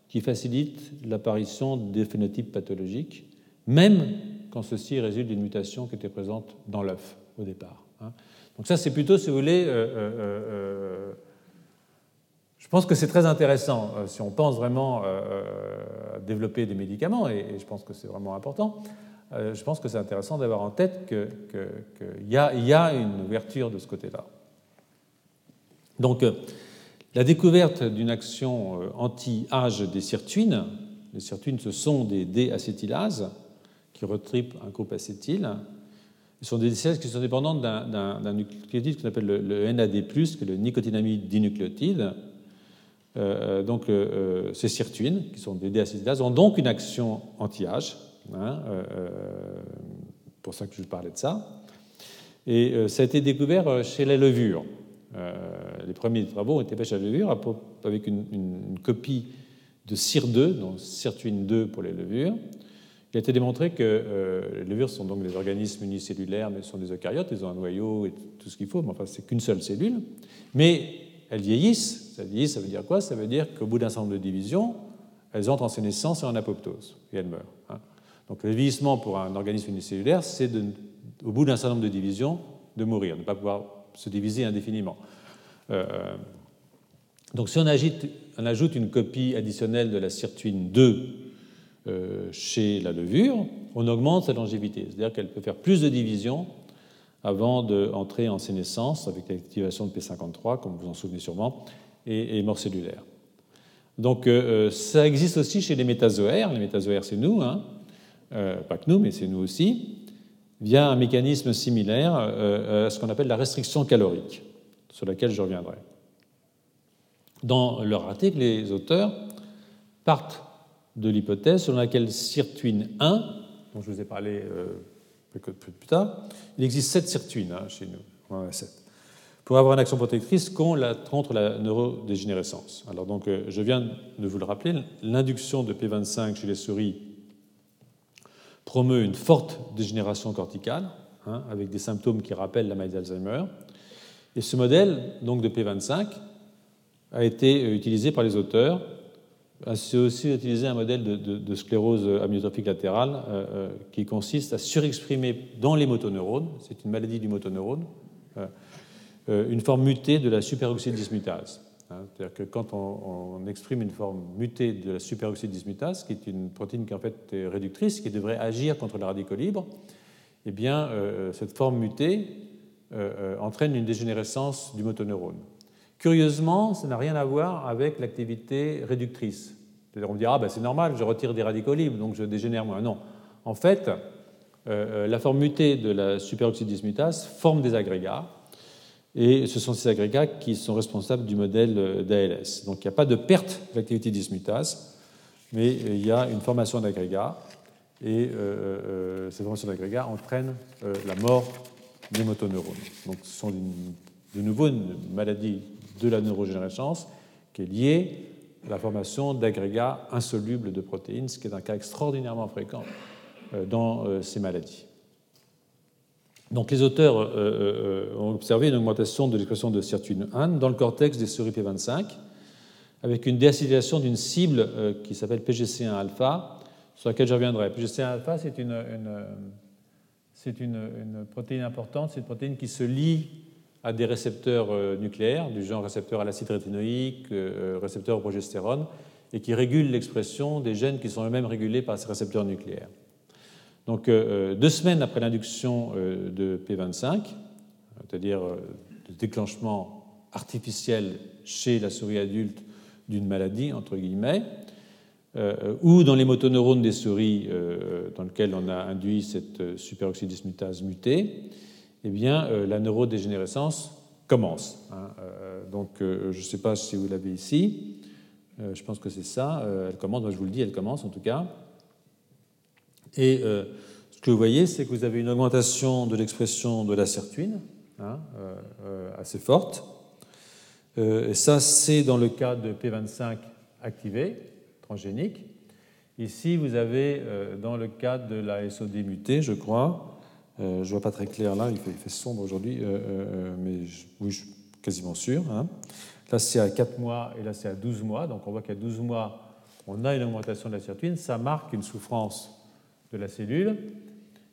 qui facilite l'apparition des phénotypes pathologiques, même quand ceci résulte d'une mutation qui était présente dans l'œuf au départ. Hein. Donc ça, c'est plutôt, si vous voulez, euh, je pense que c'est très intéressant euh, si on pense vraiment euh, euh, à développer des médicaments, et, je pense que c'est vraiment important. je pense que c'est intéressant d'avoir en tête qu'il y, a une ouverture de ce côté-là. Donc, la découverte d'une action anti-âge des sirtuines, les sirtuines, ce sont des D-acétylases qui retripent un groupe acétyl. Ce sont des acétylases qui sont dépendantes d'un nucléotide qu'on appelle le, NAD, qui est le nicotinamide dinucléotide, donc, euh, euh, ces sirtuines, qui sont des déacétylases, ont donc une action anti-âge. Hein, pour ça que je parlais de ça. Et ça a été découvert chez la levure. les premiers travaux ont été faits chez la levure avec une, copie de CIR2, donc sirtuine 2 pour les levures. Il a été démontré que les levures sont donc des organismes unicellulaires, mais sont des eucaryotes, ils ont un noyau et tout ce qu'il faut, mais enfin, c'est qu'une seule cellule. Mais elles vieillissent. Ça veut dire quoi? Ça veut dire qu'au bout d'un certain nombre de divisions, elles entrent en sénescence et en apoptose, et elles meurent. Hein. Donc le vieillissement pour un organisme unicellulaire, c'est au bout d'un certain nombre de divisions de mourir, de ne pas pouvoir se diviser indéfiniment. Euh, donc si on, ajoute une copie additionnelle de la sirtuine 2 euh, chez la levure, on augmente sa longévité, c'est-à-dire qu'elle peut faire plus de divisions avant d'entrer en sénescence avec l'activation de P53, comme vous en souvenez sûrement, et, mort cellulaire. Donc ça existe aussi chez les métazoaires. Les métazoaires, c'est nous, hein. pas que nous, mais c'est nous aussi, via un mécanisme similaire à ce qu'on appelle la restriction calorique, sur laquelle je reviendrai. Dans leur article, les auteurs partent de l'hypothèse selon laquelle sirtuine 1, dont je vous ai parlé euh, plus tard, il existe 7 sirtuines hein, chez nous, 7, pour avoir une action protectrice contre la neurodégénérescence. Alors donc, euh, je viens de vous le rappeler, l'induction de P25 chez les souris promeut une forte dégénération corticale, hein, avec des symptômes qui rappellent la maladie d'Alzheimer. Et ce modèle donc de P25 a été euh, utilisé par les auteurs. C'est aussi utilisé un modèle de, sclérose amyotrophique latérale euh, euh, qui consiste à surexprimer dans les motoneurones, c'est une maladie du motoneurone, une forme mutée de la superoxyde dismutase. Hein. C'est-à-dire que quand on, exprime une forme mutée de la superoxyde dismutase, qui est une protéine qui en fait est réductrice, qui devrait agir contre les radicaux libres, eh bien, cette forme mutée entraîne une dégénérescence du motoneurone. Curieusement, ça n'a rien à voir avec l'activité réductrice. C'est-à-dire, on me dira, ah, ben, c'est normal, je retire des radicaux libres, donc je dégénère moins. Non. En fait, euh, euh, la forme mutée de la superoxyde dismutase forme des agrégats, et ce sont ces agrégats qui sont responsables du modèle euh, d'ALS. Donc il n'y a pas de perte de l'activité dismutase, mais il y a une formation d'agrégats, et cette formation d'agrégats entraîne la mort des motoneurones. Donc ce sont de nouveau une maladie de la neurogénérescence qui est liée à la formation d'agrégats insolubles de protéines, ce qui est un cas extraordinairement fréquent euh, dans euh, ces maladies. Donc les auteurs euh, ont observé une augmentation de l'expression de sirtuine 1 dans le cortex des souris P25 avec une déacylation d'une cible qui s'appelle PGC1-alpha, sur laquelle je reviendrai. PGC1-alpha, c'est une, protéine importante, c'est une protéine qui se lie à des récepteurs euh, nucléaires, du genre récepteur à l'acide rétinoïque, euh, euh, récepteur au progestérone, et qui régulent l'expression des gènes qui sont eux-mêmes régulés par ces récepteurs nucléaires. Donc, deux semaines après l'induction de P25, c'est-à-dire le déclenchement artificiel chez la souris adulte d'une maladie, entre guillemets, ou dans les motoneurones des souris dans lesquels on a induit cette superoxydismutase mutée, eh bien, euh, la neurodégénérescence commence. Hein. Euh, donc, euh, je ne sais pas si vous l'avez ici. je pense que c'est ça. elle commence, moi je vous le dis, elle commence en tout cas. Et ce que vous voyez, c'est que vous avez une augmentation de l'expression de la sirtuine hein, assez forte. et ça, c'est dans le cas de P25 activé, transgénique. Ici, vous avez, dans le cas de la SOD mutée, je crois, euh, je ne vois pas très clair là, il fait, sombre aujourd'hui, euh, euh, mais oui, je suis quasiment sûr. Hein. Là, c'est à 4 mois et là, c'est à 12 mois. Donc, on voit qu'à 12 mois, on a une augmentation de la sirtuine. Ça marque une souffrance de la cellule.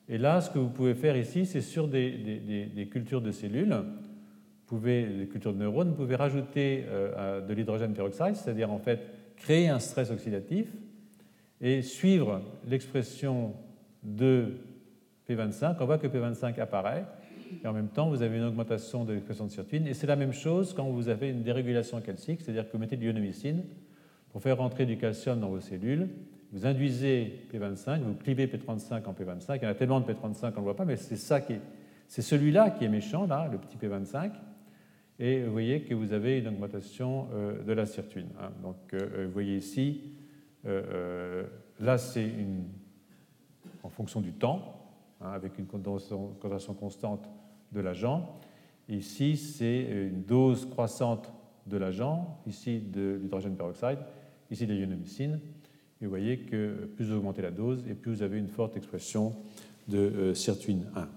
Et là, ce que vous pouvez faire ici, c'est sur des, cultures de cellules, vous pouvez, des cultures de neurones, vous pouvez rajouter de l'hydrogène peroxyde, c'est-à-dire en fait créer un stress oxydatif et suivre l'expression de P25, on voit que P25 apparaît, et en même temps, vous avez une augmentation de l'expression de sirtuine. Et c'est la même chose quand vous avez une dérégulation calcique, c'est-à-dire que vous mettez de l'ionomycine pour faire rentrer du calcium dans vos cellules. Vous induisez P25, vous clivez P35 en P25. Il y en a tellement de P35 qu'on ne le voit pas, mais c'est ça qui c'est celui-là qui est méchant, là, le petit P25. Et vous voyez que vous avez une augmentation euh, de la sirtuine. Hein. Donc, euh, vous voyez ici, euh, là, c'est en fonction du temps. Hein, avec une concentration constante de l'agent. Ici, c'est une dose croissante de l'agent, ici de l'hydrogène peroxyde, ici de l'ionomycine. Et vous voyez que plus vous augmentez la dose, et plus vous avez une forte expression de euh, sirtuine 1.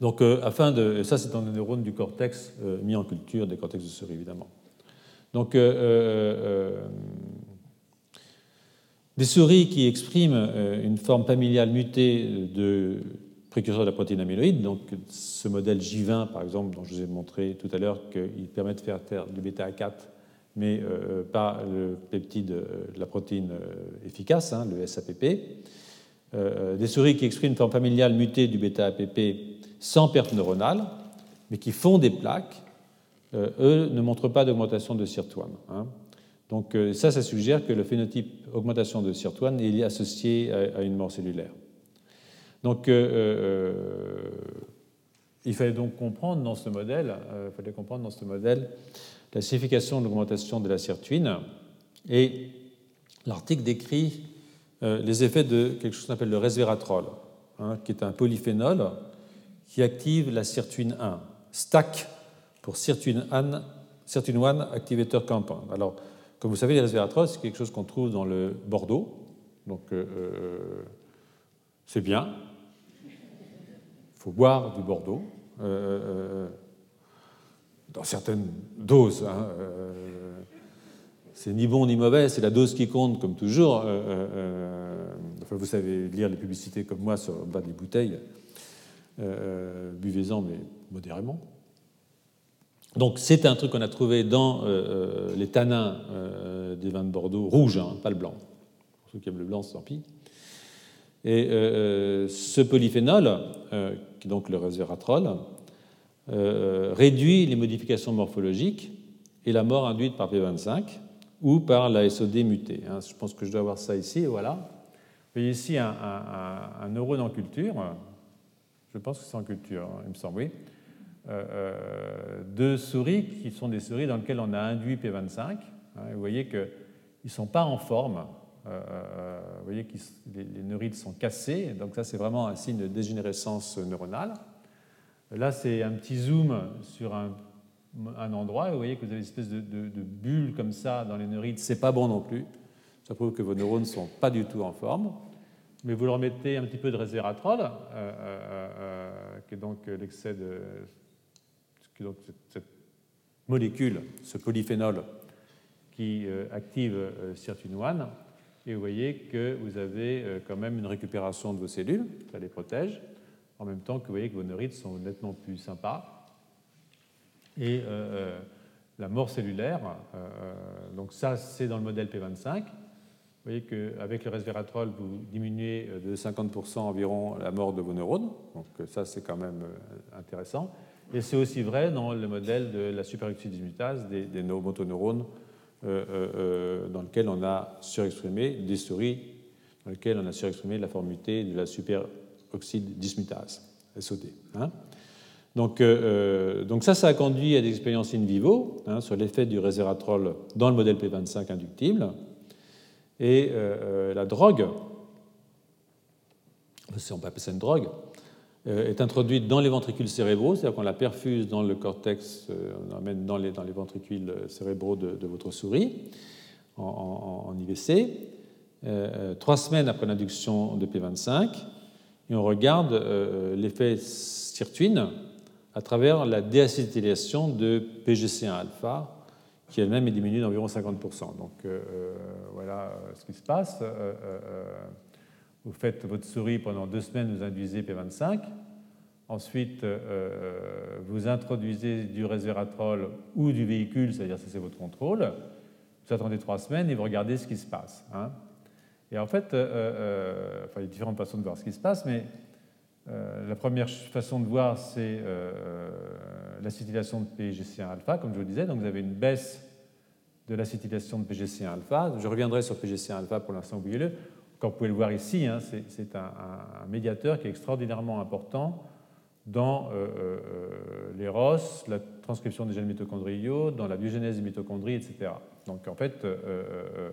Donc, euh, afin de. Ça, c'est dans les neurones du cortex euh, mis en culture, des cortex de souris, évidemment. Donc, des souris qui expriment euh, une forme familiale mutée de précurseur de la protéine amyloïde, donc ce modèle J20 par exemple, dont je vous ai montré tout à l'heure qu'il permet de faire taire du bêta-4, mais euh, pas le peptide de la protéine euh, efficace, hein, le SAPP. des souris qui expriment une forme familiale mutée du bêta-APP sans perte neuronale, mais qui font des plaques eux ne montrent pas d'augmentation de SIRT1. Hein. Donc ça, ça suggère que le phénotype augmentation de SIRT1 est associé à, une mort cellulaire. Donc il fallait donc comprendre dans ce modèle, il fallait comprendre dans ce modèle la signification de l'augmentation de la sirtuine et l'article décrit les effets de quelque chose qu'on appelle le resveratrol, hein, qui est un polyphénol qui active la sirtuine 1. STAC pour sirtuine 1, sirtuine 1 activator compound. Alors, comme vous savez, les resveratrol, c'est quelque chose qu'on trouve dans le Bordeaux. Donc, euh, euh, c'est bien. Faut boire du Bordeaux. Euh, dans certaines doses. Hein, c'est ni bon ni mauvais, c'est la dose qui compte, comme toujours. vous savez lire les publicités comme moi sur le bas des bouteilles. Buvez-en, mais modérément. Donc c'est un truc qu'on a trouvé dans euh, euh, les tanins euh, des vins de Bordeaux, rouges, hein, pas le blanc. Pour ceux qui aiment le blanc, tant pis. Et ce polyphénol, donc le resveratrol, réduit les modifications morphologiques et la mort induite par P25 ou par la SOD mutée. Hein. Je pense que je dois avoir ça ici, voilà. Vous voyez ici un, neurone en culture. Je pense que c'est en culture, hein, il me semble, oui euh, euh, deux souris qui sont des souris dans lesquelles on a induit P25. Hein, vous voyez qu'ils ne sont pas en forme. Euh, vous voyez que les, neurites sont cassés, donc ça c'est vraiment un signe de dégénérescence neuronale. Là c'est un petit zoom sur un, endroit, et vous voyez que vous avez une espèce de, bulle comme ça dans les neurites, c'est pas bon non plus. Ça prouve que vos neurones ne sont pas du tout en forme. Mais vous leur mettez un petit peu de resveratrol, qui est donc l'excès de cette molécule, ce polyphénol qui euh, active euh, sirtuine et vous voyez que vous avez euh, quand même une récupération de vos cellules, ça les protège, en même temps que vous voyez que vos neurites sont nettement plus sympas. Et la mort cellulaire, donc ça c'est dans le modèle P25. Vous voyez qu'avec le resveratrol, vous diminuez de 50% environ la mort de vos neurones, donc ça c'est quand même intéressant. Et c'est aussi vrai dans le modèle de la superoxydismutase des, des motoneurones euh, euh, euh, dans lequel on a surexprimé des souris dans lesquelles on a surexprimé la forme mutée de la superoxydismutase, SOD. Hein. donc, ça, ça a conduit à des expériences in vivo hein, sur l'effet du resveratrol dans le modèle P25 inductible. Et la drogue, si on peut appeler ça une drogue, euh, est introduite dans les ventricules cérébraux, c'est-à-dire qu'on la perfuse dans le cortex, euh, on l'amène dans les, dans les ventricules cérébraux de, votre souris en, IVC, euh, trois semaines après l'induction de P25, et on regarde l'effet sirtuine à travers la déacétylation de PGC1-alpha, qui elle-même est diminuée d'environ 50%. Donc voilà ce qui se passe. Vous faites votre souris pendant deux semaines, vous induisez P25. Ensuite, euh, euh, vous introduisez du resveratrol ou du véhicule, c'est-à-dire ça c'est votre contrôle. Vous attendez trois semaines et vous regardez ce qui se passe. Hein. Et en fait, euh, il y a différentes façons de voir ce qui se passe, mais la première façon de voir, c'est l'acétylation de PGC1-alpha, comme je vous disais. Donc vous avez une baisse de l'acétylation de PGC1-alpha. Je reviendrai sur PGC1-alpha pour l'instant, oubliez-le. Comme vous pouvez le voir ici, hein, c'est un, médiateur qui est extraordinairement important dans euh, euh, les ROS, la transcription des gènes mitochondriaux, dans la biogénèse des mitochondries, etc. Donc en fait, euh,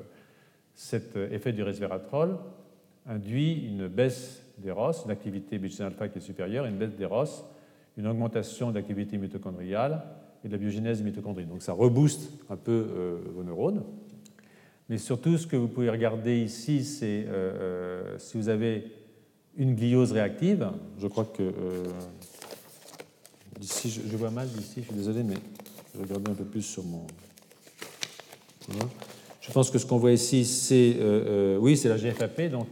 cet effet du resveratrol induit une baisse des ROS, une activité bêta-alpha qui est supérieure, une baisse des ROS, une augmentation de l'activité mitochondriale et de la biogénèse des mitochondries. Donc ça rebooste un peu vos neurones. Mais surtout, ce que vous pouvez regarder ici, c'est euh, euh, si vous avez une gliose réactive. Je crois que. Euh, je, vois mal d'ici, je suis désolé, mais je regarder un peu plus sur mon. Je pense que ce qu'on voit ici, c'est. oui, c'est la GFAP, donc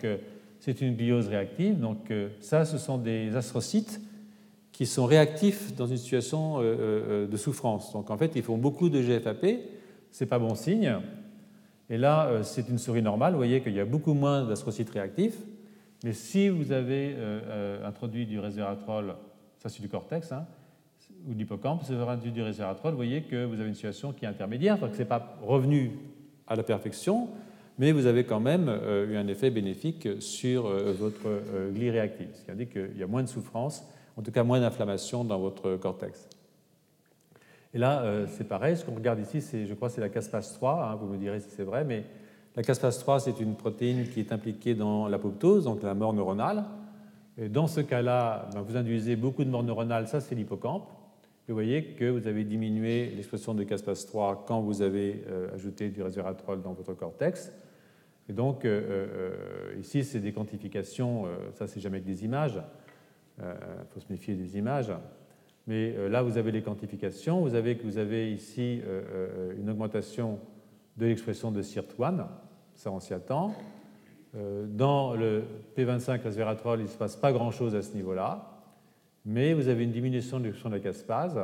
c'est une gliose réactive. Donc, ça, ce sont des astrocytes qui sont réactifs dans une situation de souffrance. Donc, en fait, ils font beaucoup de GFAP. Ce n'est pas bon signe. Et là, euh, c'est une souris normale. Vous voyez qu'il y a beaucoup moins d'astrocytes réactifs. Mais si vous avez euh, euh, introduit du resveratrol, ça c'est du cortex, hein, ou de l'hippocampe, vous avez du resveratrol, vous voyez que vous avez une situation qui est intermédiaire, donc ce n'est pas revenu à la perfection, mais vous avez quand même eu un effet bénéfique sur votre glie réactive, ce qui indique qu'il y a moins de souffrance, en tout cas moins d'inflammation dans votre cortex. Et là, c'est pareil, ce qu'on regarde ici, je crois c'est la caspase 3, hein, vous me direz si c'est vrai, mais la caspase 3, c'est une protéine qui est impliquée dans l'apoptose, donc la mort neuronale. Et dans ce cas-là, ben, vous induisez beaucoup de mort neuronale, ça c'est l'hippocampe. Vous voyez que vous avez diminué l'expression de caspase 3 quand vous avez euh, ajouté du resveratrol dans votre cortex. Et donc, euh, euh, ici, c'est des quantifications, ça c'est jamais que des images, il faut se méfier des images. Mais là, vous avez les quantifications, vous avez que vous avez ici une augmentation de l'expression de SIRT1, ça on s'y attend. Euh, dans le P25 resveratrol, il ne se passe pas grand-chose à ce niveau-là, mais vous avez une diminution de l'expression de la caspase,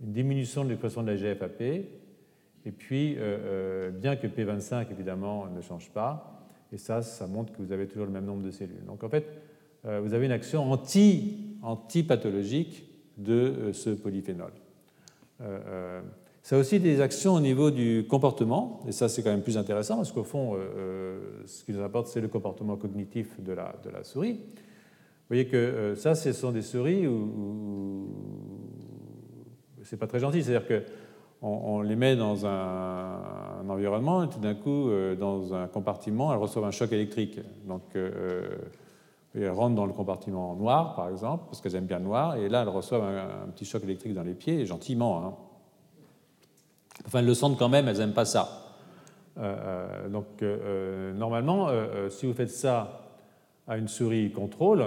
une diminution de l'expression de la GFAP, et puis, euh, euh, bien que P25, évidemment, ne change pas, et ça, ça montre que vous avez toujours le même nombre de cellules. Donc, en fait, vous avez une action anti-pathologique de ce polyphénol. Ça a aussi des actions au niveau du comportement, et ça c'est quand même plus intéressant parce qu'au fond, euh, euh, ce qui nous importe, c'est le comportement cognitif de la, souris. Vous voyez que euh, ça, ce sont des souris où, c'est pas très gentil, c'est-à-dire qu'on on les met dans un, environnement et tout d'un coup, dans un compartiment, elles reçoivent un choc électrique. Donc, elles rentrent dans le compartiment noir, par exemple, parce qu'elles aiment bien le noir, et là, elles reçoivent un, petit choc électrique dans les pieds, gentiment. Hein. Enfin, elles le sentent quand même, elles n'aiment pas ça. Euh, euh, donc, euh, normalement, si vous faites ça à une souris contrôle,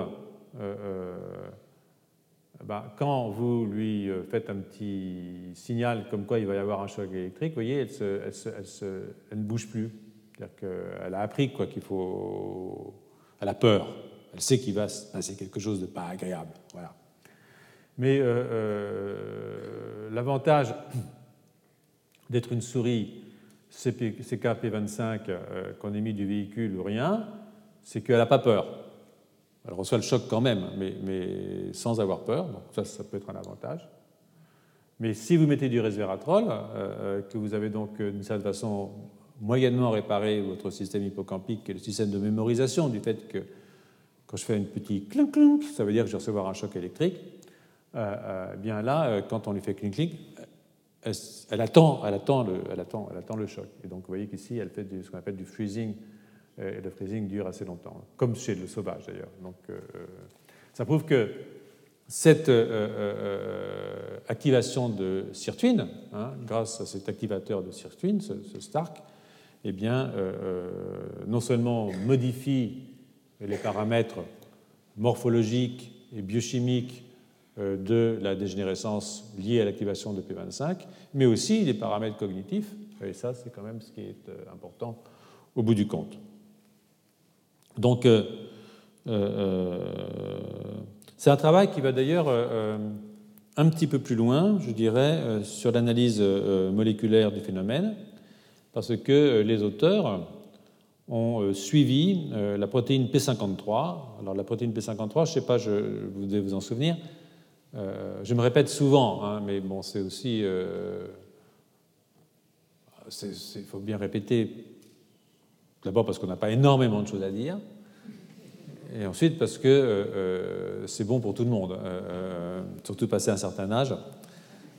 ben, quand vous lui faites un petit signal comme quoi il va y avoir un choc électrique, vous voyez, elle, elle, ne bouge plus. C'est-à-dire qu'elle a appris quoi qu'il faut. Elle a peur. Elle sait qu'il va se passer quelque chose de pas agréable. Voilà. Mais l'avantage d'être une souris CKP25 euh, qu'on émet du véhicule ou rien, c'est qu'elle n'a pas peur. Elle reçoit le choc quand même, mais, sans avoir peur, donc ça, ça peut être un avantage. Mais si vous mettez du resveratrol, euh, euh, que vous avez donc d'une certaine façon moyennement réparé votre système hippocampique et le système de mémorisation du fait que quand je fais une petite clink clink, ça veut dire que je vais recevoir un choc électrique, bien là, quand on lui fait clink clink, elle, attend, elle, attend le, elle, attend, elle attend le choc. Et donc vous voyez qu'ici, elle fait ce qu'on appelle du freezing, euh, et le freezing dure assez longtemps, comme chez le sauvage d'ailleurs. Donc euh, ça prouve que cette euh, activation de sirtuine, hein, grâce à cet activateur de sirtuine, ce STARK, eh bien, non seulement modifie les paramètres morphologiques et biochimiques euh, de la dégénérescence liée à l'activation de P25, mais aussi les paramètres cognitifs, et ça c'est quand même ce qui est euh, important au bout du compte. Donc euh, c'est un travail qui va d'ailleurs un petit peu plus loin, je dirais, sur l'analyse moléculaire du phénomène, parce que les auteurs ont suivi la protéine P53. Alors la protéine P53, je ne sais pas, je, vous devez vous en souvenir, euh, je me répète souvent, hein, mais bon, c'est aussi. Euh, il faut bien répéter. D'abord parce qu'on n'a pas énormément de choses à dire, et ensuite parce que euh, c'est bon pour tout le monde, surtout passé un certain âge.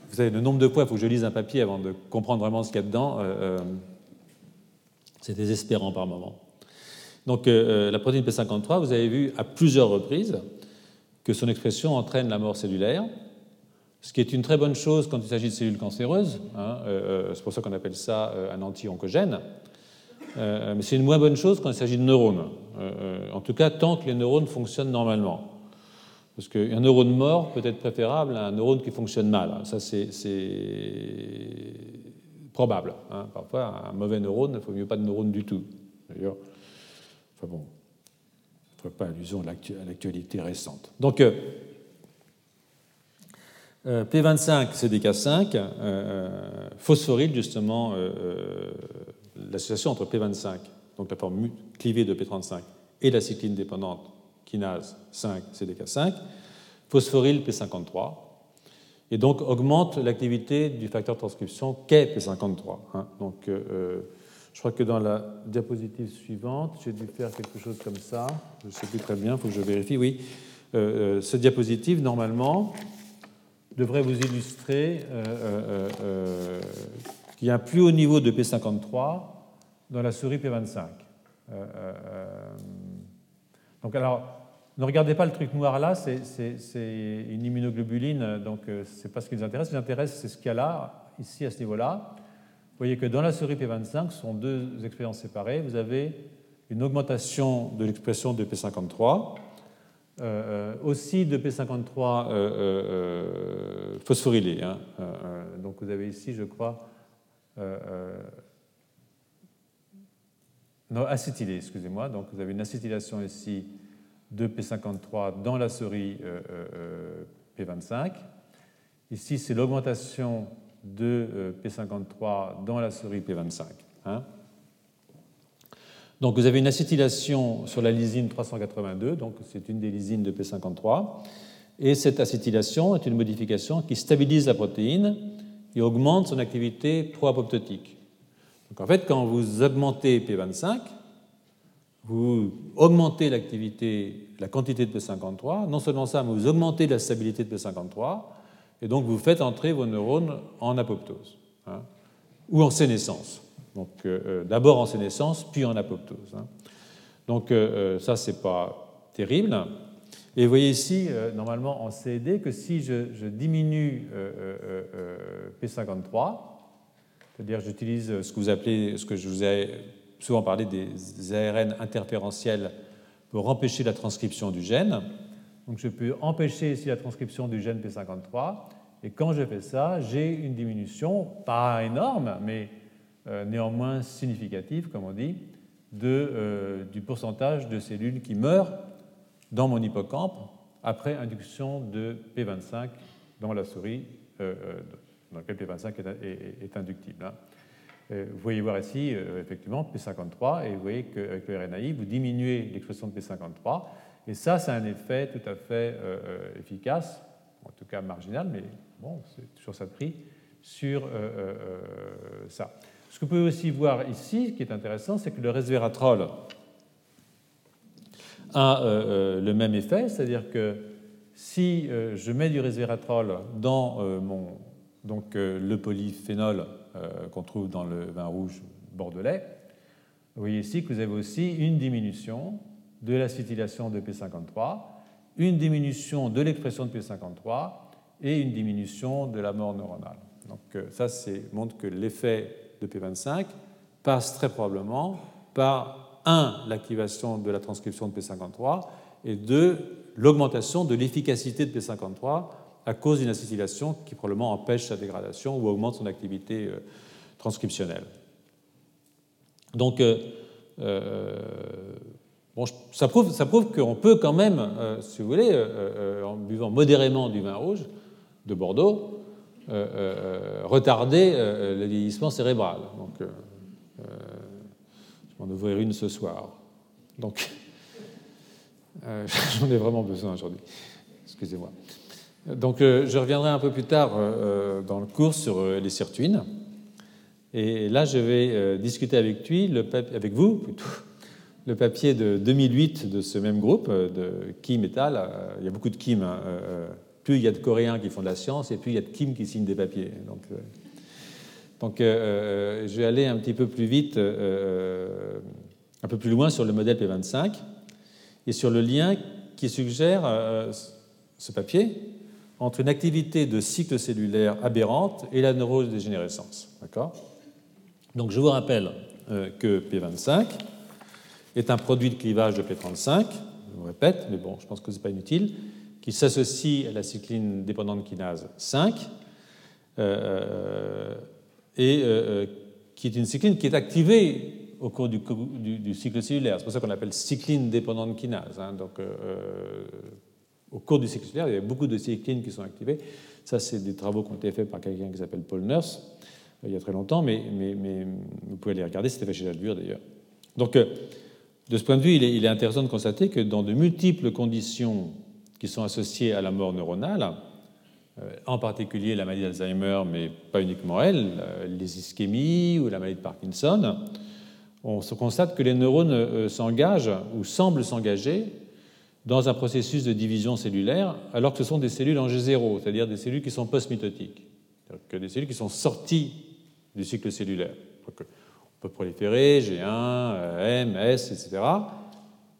Vous savez, le nombre de fois, il faut que je lise un papier avant de comprendre vraiment ce qu'il y a dedans. C'est désespérant par moment. Donc, la protéine P53, vous avez vu à plusieurs reprises que son expression entraîne la mort cellulaire, ce qui est une très bonne chose quand il s'agit de cellules cancéreuses. Hein, euh, euh, c'est pour ça qu'on appelle ça euh, un anti-oncogène. mais c'est une moins bonne chose quand il s'agit de neurones. en tout cas, tant que les neurones fonctionnent normalement. Parce qu'un neurone mort peut être préférable à un neurone qui fonctionne mal. Ça, c'est probable. Hein. Parfois, un mauvais neurone, il ne faut mieux pas de neurone du tout. D'ailleurs, enfin bon, pas allusion à l'actualité récente. Donc, euh, euh, P25, CDK5, euh, phosphoryle justement l'association entre P25, donc la forme clivée de P35, et la cycline dépendante kinase 5, CDK5, phosphoryle P53. Et donc augmente l'activité du facteur de transcription qu'est P53. Hein. Donc, je crois que dans la diapositive suivante, j'ai dû faire quelque chose comme ça. Je ne sais plus très bien, il faut que je vérifie. Oui, ce diapositive, normalement, devrait vous illustrer qu'il y a un plus haut niveau de P53 dans la souris P25. donc alors, ne regardez pas le truc noir là, c'est une immunoglobuline, donc euh, ce n'est pas ce qui nous intéresse. Ce qui nous intéresse, c'est ce qu'il y a là, ici, à ce niveau-là. Vous voyez que dans la souris P25, ce sont deux expériences séparées. Vous avez une augmentation de l'expression de P53, euh, euh, aussi de P53 phosphorylé. Hein. donc vous avez ici, je crois, non, excusez-moi. Donc vous avez une acétylation ici de P53 dans la souris euh, euh, P25. Ici, c'est l'augmentation de euh, P53 dans la souris P25. Hein. Donc vous avez une acétylation sur la lysine 382, donc c'est une des lysines de P53. Et cette acétylation est une modification qui stabilise la protéine et augmente son activité pro-apoptotique. Donc en fait, quand vous augmentez P25, vous augmentez l'activité, la quantité de P53, non seulement ça, mais vous augmentez la stabilité de P53, et donc vous faites entrer vos neurones en apoptose, hein, ou en sénescence. Donc euh, euh, d'abord en sénescence, puis en apoptose. Hein. Donc euh, ça, c'est pas terrible. Et vous voyez ici, normalement en CED, que si je diminue P53, c'est-à-dire j'utilise ce que vous appelez, ce que je vous ai souvent parlé des ARN interférentiels pour empêcher la transcription du gène. Donc je peux empêcher ici la transcription du gène P53. Et quand je fais ça, j'ai une diminution, pas énorme, mais euh, néanmoins significative, comme on dit, de, euh, du pourcentage de cellules qui meurent dans mon hippocampe après induction de P25 dans la souris, euh, dans laquelle P25 est, inductible. Hein. Euh, vous voyez voir ici, euh, effectivement, P53, et vous voyez qu'avec le RNAi, vous diminuez l'expression de P53, et ça, c'est un effet tout à fait euh, efficace, en tout cas marginal, mais bon, c'est toujours ça de prix, sur ça. Ce que vous pouvez aussi voir ici, qui est intéressant, c'est que le resveratrol a le même effet, c'est-à-dire que si je mets du resveratrol dans mon, donc, le polyphénol euh, qu'on trouve dans le vin rouge bordelais, vous voyez ici que vous avez aussi une diminution de l'acétylation de P53, une diminution de l'expression de P53 et une diminution de la mort neuronale. Donc euh, ça montre que l'effet de P25 passe très probablement par, un, l'activation de la transcription de P53 et deux, l'augmentation de l'efficacité de P53 à cause d'une acétylation qui probablement empêche sa dégradation ou augmente son activité euh, transcriptionnelle. Donc, euh, euh, ça prouve, ça prouve qu'on peut quand même, si vous voulez, en buvant modérément du vin rouge de Bordeaux, retarder le vieillissement cérébral. Donc, je m'en ouvrirai une ce soir. Donc, j'en ai vraiment besoin aujourd'hui. Excusez-moi. Donc, euh, je reviendrai un peu plus tard euh, euh, dans le cours sur les sirtuines. Et là, je vais discuter avec, avec vous plutôt, le papier de 2008 de ce même groupe, de Kim et al. Il y a beaucoup de Kim. Hein, plus il y a de Coréens qui font de la science, et plus il y a de Kim qui signent des papiers. Donc je vais aller un petit peu plus vite, un peu plus loin sur le modèle P25 et sur le lien qui suggère ce papier entre une activité de cycle cellulaire aberrante et la neurodégénérescence. Donc je vous rappelle euh, que P25 est un produit de clivage de P35, je vous répète, mais bon, je pense que ce n'est pas inutile, qui s'associe à la cycline dépendante kinase 5 euh, et euh, qui est une cycline qui est activée au cours du, cycle cellulaire. C'est pour ça qu'on l'appelle cycline dépendante kinase. Hein. donc, au cours du cycle cellulaire, il y a beaucoup de cyclines qui sont activées. Ça, c'est des travaux qui ont été faits par quelqu'un qui s'appelle Paul Nurse, euh, il y a très longtemps, mais, vous pouvez les regarder, c'était fait chez Jaldur d'ailleurs. Donc, euh, de ce point de vue, il est, il est, intéressant de constater que dans de multiples conditions qui sont associées à la mort neuronale, en particulier la maladie d'Alzheimer, mais pas uniquement elle, les ischémies ou la maladie de Parkinson, on se constate que les neurones s'engagent ou semblent s'engager dans un processus de division cellulaire, alors que ce sont des cellules en G0, c'est-à-dire des cellules qui sont post-mitotiques, que des cellules qui sont sorties du cycle cellulaire. on peut proliférer G1, M, S, etc.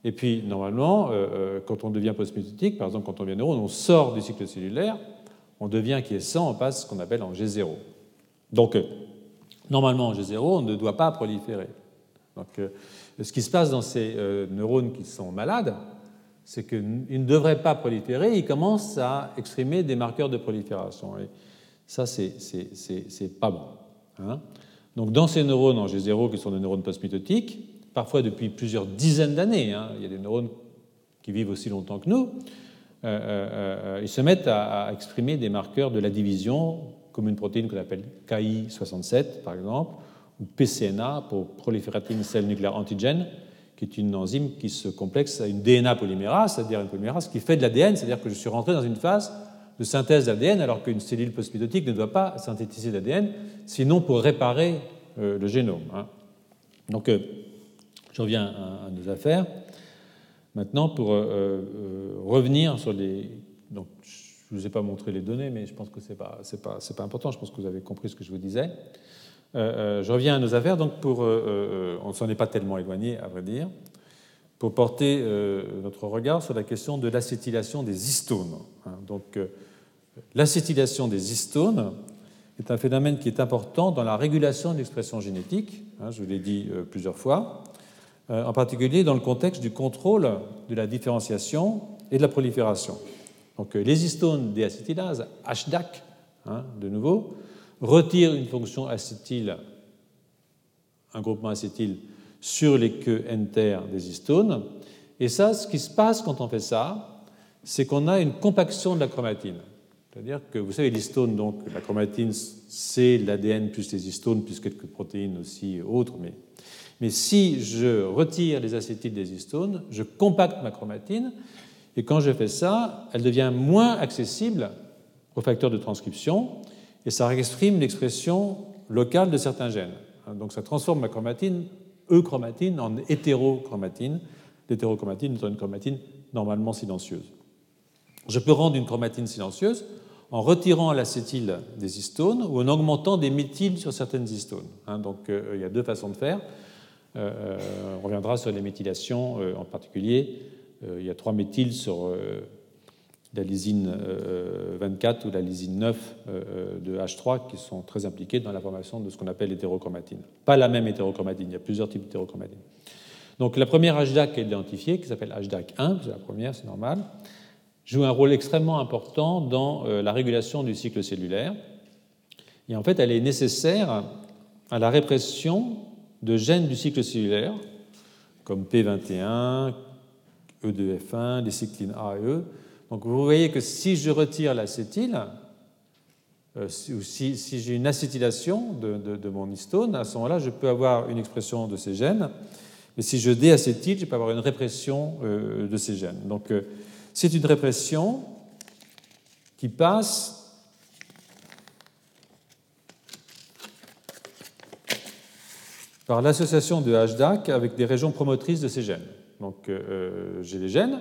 Et puis, normalement, euh, euh, quand on devient post-mitotique, par exemple, quand on devient neurone, on sort du cycle cellulaire, on devient quiescent, on passe ce qu'on appelle en G0. Donc, euh, normalement, en G0, on ne doit pas proliférer. Donc, ce qui se passe dans ces neurones qui sont malades, c'est qu'ils ne devraient pas proliférer, ils commencent à exprimer des marqueurs de prolifération. Et ça, c'est pas bon. Hein. Donc, dans ces neurones en G0, qui sont des neurones post-mitotiques, parfois depuis plusieurs dizaines d'années, hein, il y a des neurones qui vivent aussi longtemps que nous, euh, euh, euh, ils se mettent à, exprimer des marqueurs de la division, comme une protéine qu'on appelle KI67, par exemple, ou PCNA pour Proliferative Cell Nuclear Antigen, qui est une enzyme qui se complexe à une DNA polymérase, c'est-à-dire une polymérase qui fait de l'ADN, c'est-à-dire que je suis rentré dans une phase de synthèse d'ADN alors qu'une cellule postmitotique ne doit pas synthétiser d'ADN, sinon pour réparer euh, le génome. Hein. Donc, euh, je reviens à, nos affaires. Maintenant, pour euh, revenir sur les. Donc, je ne vous ai pas montré les données, mais je pense que ce n'est pas, pas important. Je pense que vous avez compris ce que je vous disais. Euh, euh, je reviens à nos affaires, donc pour, euh, on ne s'en est pas tellement éloigné, à vrai dire, pour porter notre regard sur la question de l'acétylation des histones. Hein. donc, l'acétylation des histones est un phénomène qui est important dans la régulation de l'expression génétique, hein, je vous l'ai dit plusieurs fois, en particulier dans le contexte du contrôle de la différenciation et de la prolifération. Donc, les histones déacétylases, HDAC, hein, de nouveau, retire une fonction acétyl, un groupement acétyl, sur les queues enter des histones. Et ça, ce qui se passe quand on fait ça, c'est qu'on a une compaction de la chromatine. C'est-à-dire que, vous savez, l'histone, donc la chromatine, c'est l'ADN plus les histones, plus quelques protéines aussi autres. Mais, mais si je retire les acétyles des histones, je compacte ma chromatine. Et quand je fais ça, elle devient moins accessible aux facteurs de transcription et ça exprime l'expression locale de certains gènes. Hein, donc ça transforme ma chromatine, euchromatine, en hétérochromatine. L'hétérochromatine est une chromatine normalement silencieuse. Je peux rendre une chromatine silencieuse en retirant l'acétyl des histones ou en augmentant des méthyles sur certaines histones. Hein, donc euh, il y a deux façons de faire. Euh, euh, on reviendra sur les méthylations en particulier. il y a trois méthyles sur la lysine 24 ou la lysine 9 de H3 qui sont très impliquées dans la formation de ce qu'on appelle l'hétérochromatine. Pas la même hétérochromatine, il y a plusieurs types d'hétérochromatine. Donc la première HDAC est identifiée, qui s'appelle HDAC1, c'est la première, c'est normal, joue un rôle extrêmement important dans euh, la régulation du cycle cellulaire. Et en fait, elle est nécessaire à la répression de gènes du cycle cellulaire, comme P21, E2F1, les cyclines A et E, donc vous voyez que si je retire l'acétyle, euh, ou si, j'ai une acétylation de, mon histone, à ce moment-là, je peux avoir une expression de ces gènes. Mais si je déacétyle, je peux avoir une répression euh, de ces gènes. Donc euh, c'est une répression qui passe par l'association de HDAC avec des régions promotrices de ces gènes. Donc j'ai les gènes,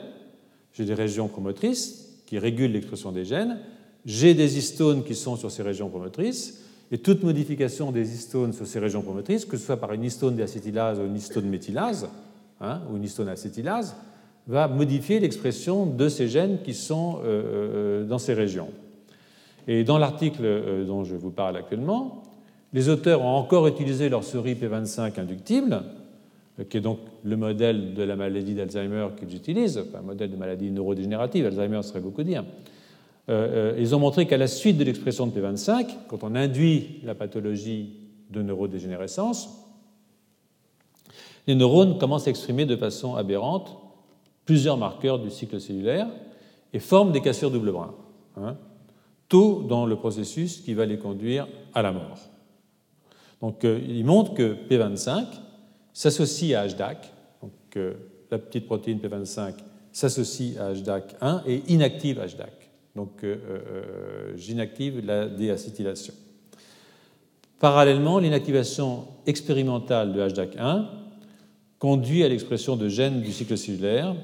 j'ai des régions promotrices qui régulent l'expression des gènes, j'ai des histones qui sont sur ces régions promotrices, et toute modification des histones sur ces régions promotrices, que ce soit par une histone déacétylase ou une histone méthylase, hein, ou une histone acétylase, va modifier l'expression de ces gènes qui sont euh, euh, dans ces régions. Et dans l'article euh, dont je vous parle actuellement, les auteurs ont encore utilisé leur souris P25 inductible qui est donc le modèle de la maladie d'Alzheimer qu'ils utilisent, un modèle de maladie neurodégénérative, Alzheimer serait beaucoup dire. Euh, euh, ils ont montré qu'à la suite de l'expression de P25, quand on induit la pathologie de neurodégénérescence, les neurones commencent à exprimer de façon aberrante plusieurs marqueurs du cycle cellulaire et forment des cassures double brin. Hein, tout dans le processus qui va les conduire à la mort. Donc, euh, ils montrent que P25 s'associe à HDAC, donc euh, la petite protéine P25 s'associe à HDAC1 et inactive HDAC. Donc j'inactive la déacétylation. Parallèlement, l'inactivation expérimentale de HDAC1 conduit à l'expression de gènes du cycle cellulaire,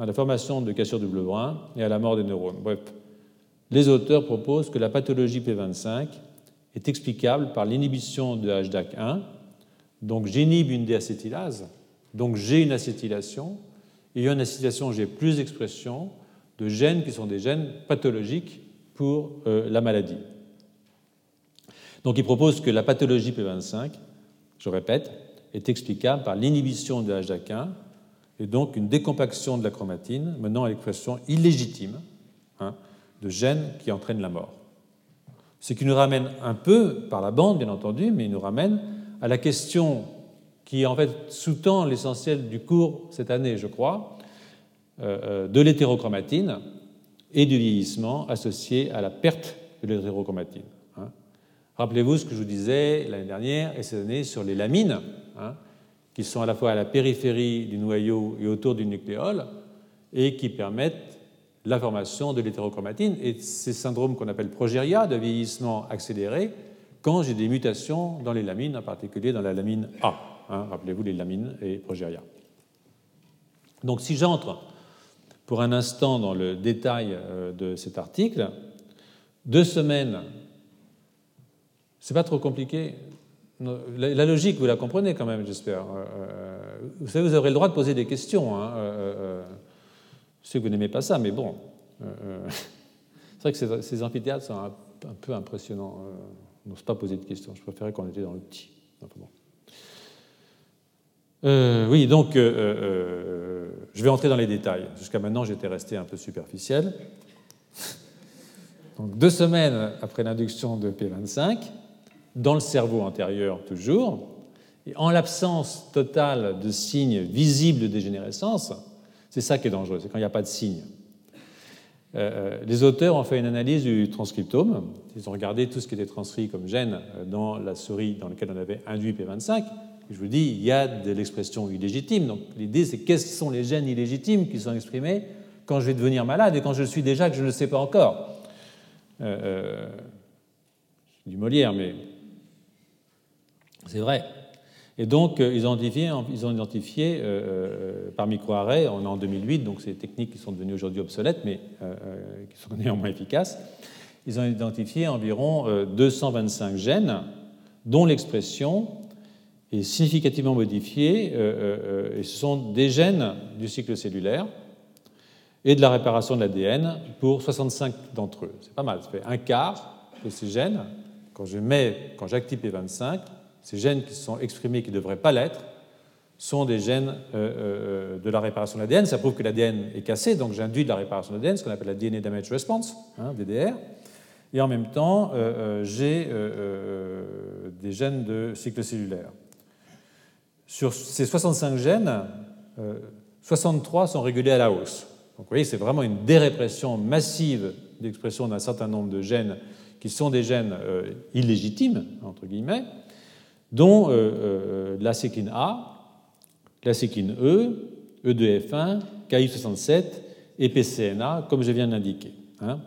à la formation de cassures double brun et à la mort des neurones. Bref, les auteurs proposent que la pathologie P25 est explicable par l'inhibition de HDAC1. Donc j'inhibe une déacétylase, donc j'ai une acétylation, et une acétylation, j'ai plus d'expression de gènes qui sont des gènes pathologiques pour euh, la maladie. Donc il propose que la pathologie P25, je répète, est explicable par l'inhibition de HDAC1 et donc une décompaction de la chromatine menant à l'expression illégitime hein, de gènes qui entraînent la mort. Ce qui nous ramène un peu par la bande, bien entendu, mais il nous ramène à la question qui en fait sous-tend l'essentiel du cours cette année, je crois, euh, euh, de l'hétérochromatine et du vieillissement associé à la perte de l'hétérochromatine. Hein. Rappelez-vous ce que je vous disais l'année dernière et cette année sur les lamines, hein, qui sont à la fois à la périphérie du noyau et autour du nucléole, et qui permettent la formation de l'hétérochromatine et ces syndromes qu'on appelle progéria, de vieillissement accéléré, quand j'ai des mutations dans les lamines, en particulier dans la lamine A. Hein, rappelez-vous les lamines et progéria. Donc si j'entre pour un instant dans le détail euh, de cet article, deux semaines, c'est pas trop compliqué. La logique, vous la comprenez quand même, j'espère. Euh, euh, vous savez, vous aurez le droit de poser des questions. Hein, je sais que vous n'aimez pas ça, mais bon. c'est vrai que ces, amphithéâtres sont un, peu impressionnants. On n'ose pas poser de questions. Je préférais qu'on était dans le petit. oui, donc je vais entrer dans les détails. Jusqu'à maintenant, j'étais resté un peu superficiel. Donc, deux semaines après l'induction de P25, dans le cerveau antérieur toujours, et en l'absence totale de signes visibles de dégénérescence, c'est ça qui est dangereux, c'est quand il n'y a pas de signes. Euh, euh, les auteurs ont fait une analyse du transcriptome. Ils ont regardé tout ce qui était transcrit comme gène euh, dans la souris dans laquelle on avait induit P25 je vous dis, il y a de l'expression illégitime. Donc l'idée, c'est quels sont les gènes illégitimes qui sont exprimés quand je vais devenir malade et quand je suis déjà que je ne le sais pas encore. Euh du Molière, mais c'est vrai. Et donc, euh, ils ont identifié, identifié euh, par microarray, on est en 2008, donc c'est des techniques qui sont devenues aujourd'hui obsolètes, mais qui sont néanmoins efficaces. Ils ont identifié environ 225 gènes dont l'expression est significativement modifié, euh, euh, euh, et ce sont des gènes du cycle cellulaire et de la réparation de l'ADN pour 65 d'entre eux. C'est pas mal, ça fait un quart de ces gènes. Quand j'active P25, ces gènes qui sont exprimés, qui ne devraient pas l'être, sont des gènes de la réparation de l'ADN. Ça prouve que l'ADN est cassé, donc j'induis de la réparation de l'ADN, ce qu'on appelle la DNA Damage Response, hein, DDR. Et en même temps, j'ai des gènes de cycle cellulaire. Sur ces 65 gènes, 63 euh, sont régulés à la hausse. Donc vous voyez, c'est vraiment une dérépression massive d'expression d'un certain nombre de gènes qui sont des gènes euh, illégitimes, entre guillemets, dont euh, la séquine A, la séquine E, E2F1, KI67 et PCNA, comme je viens de l'indiquer. Hein.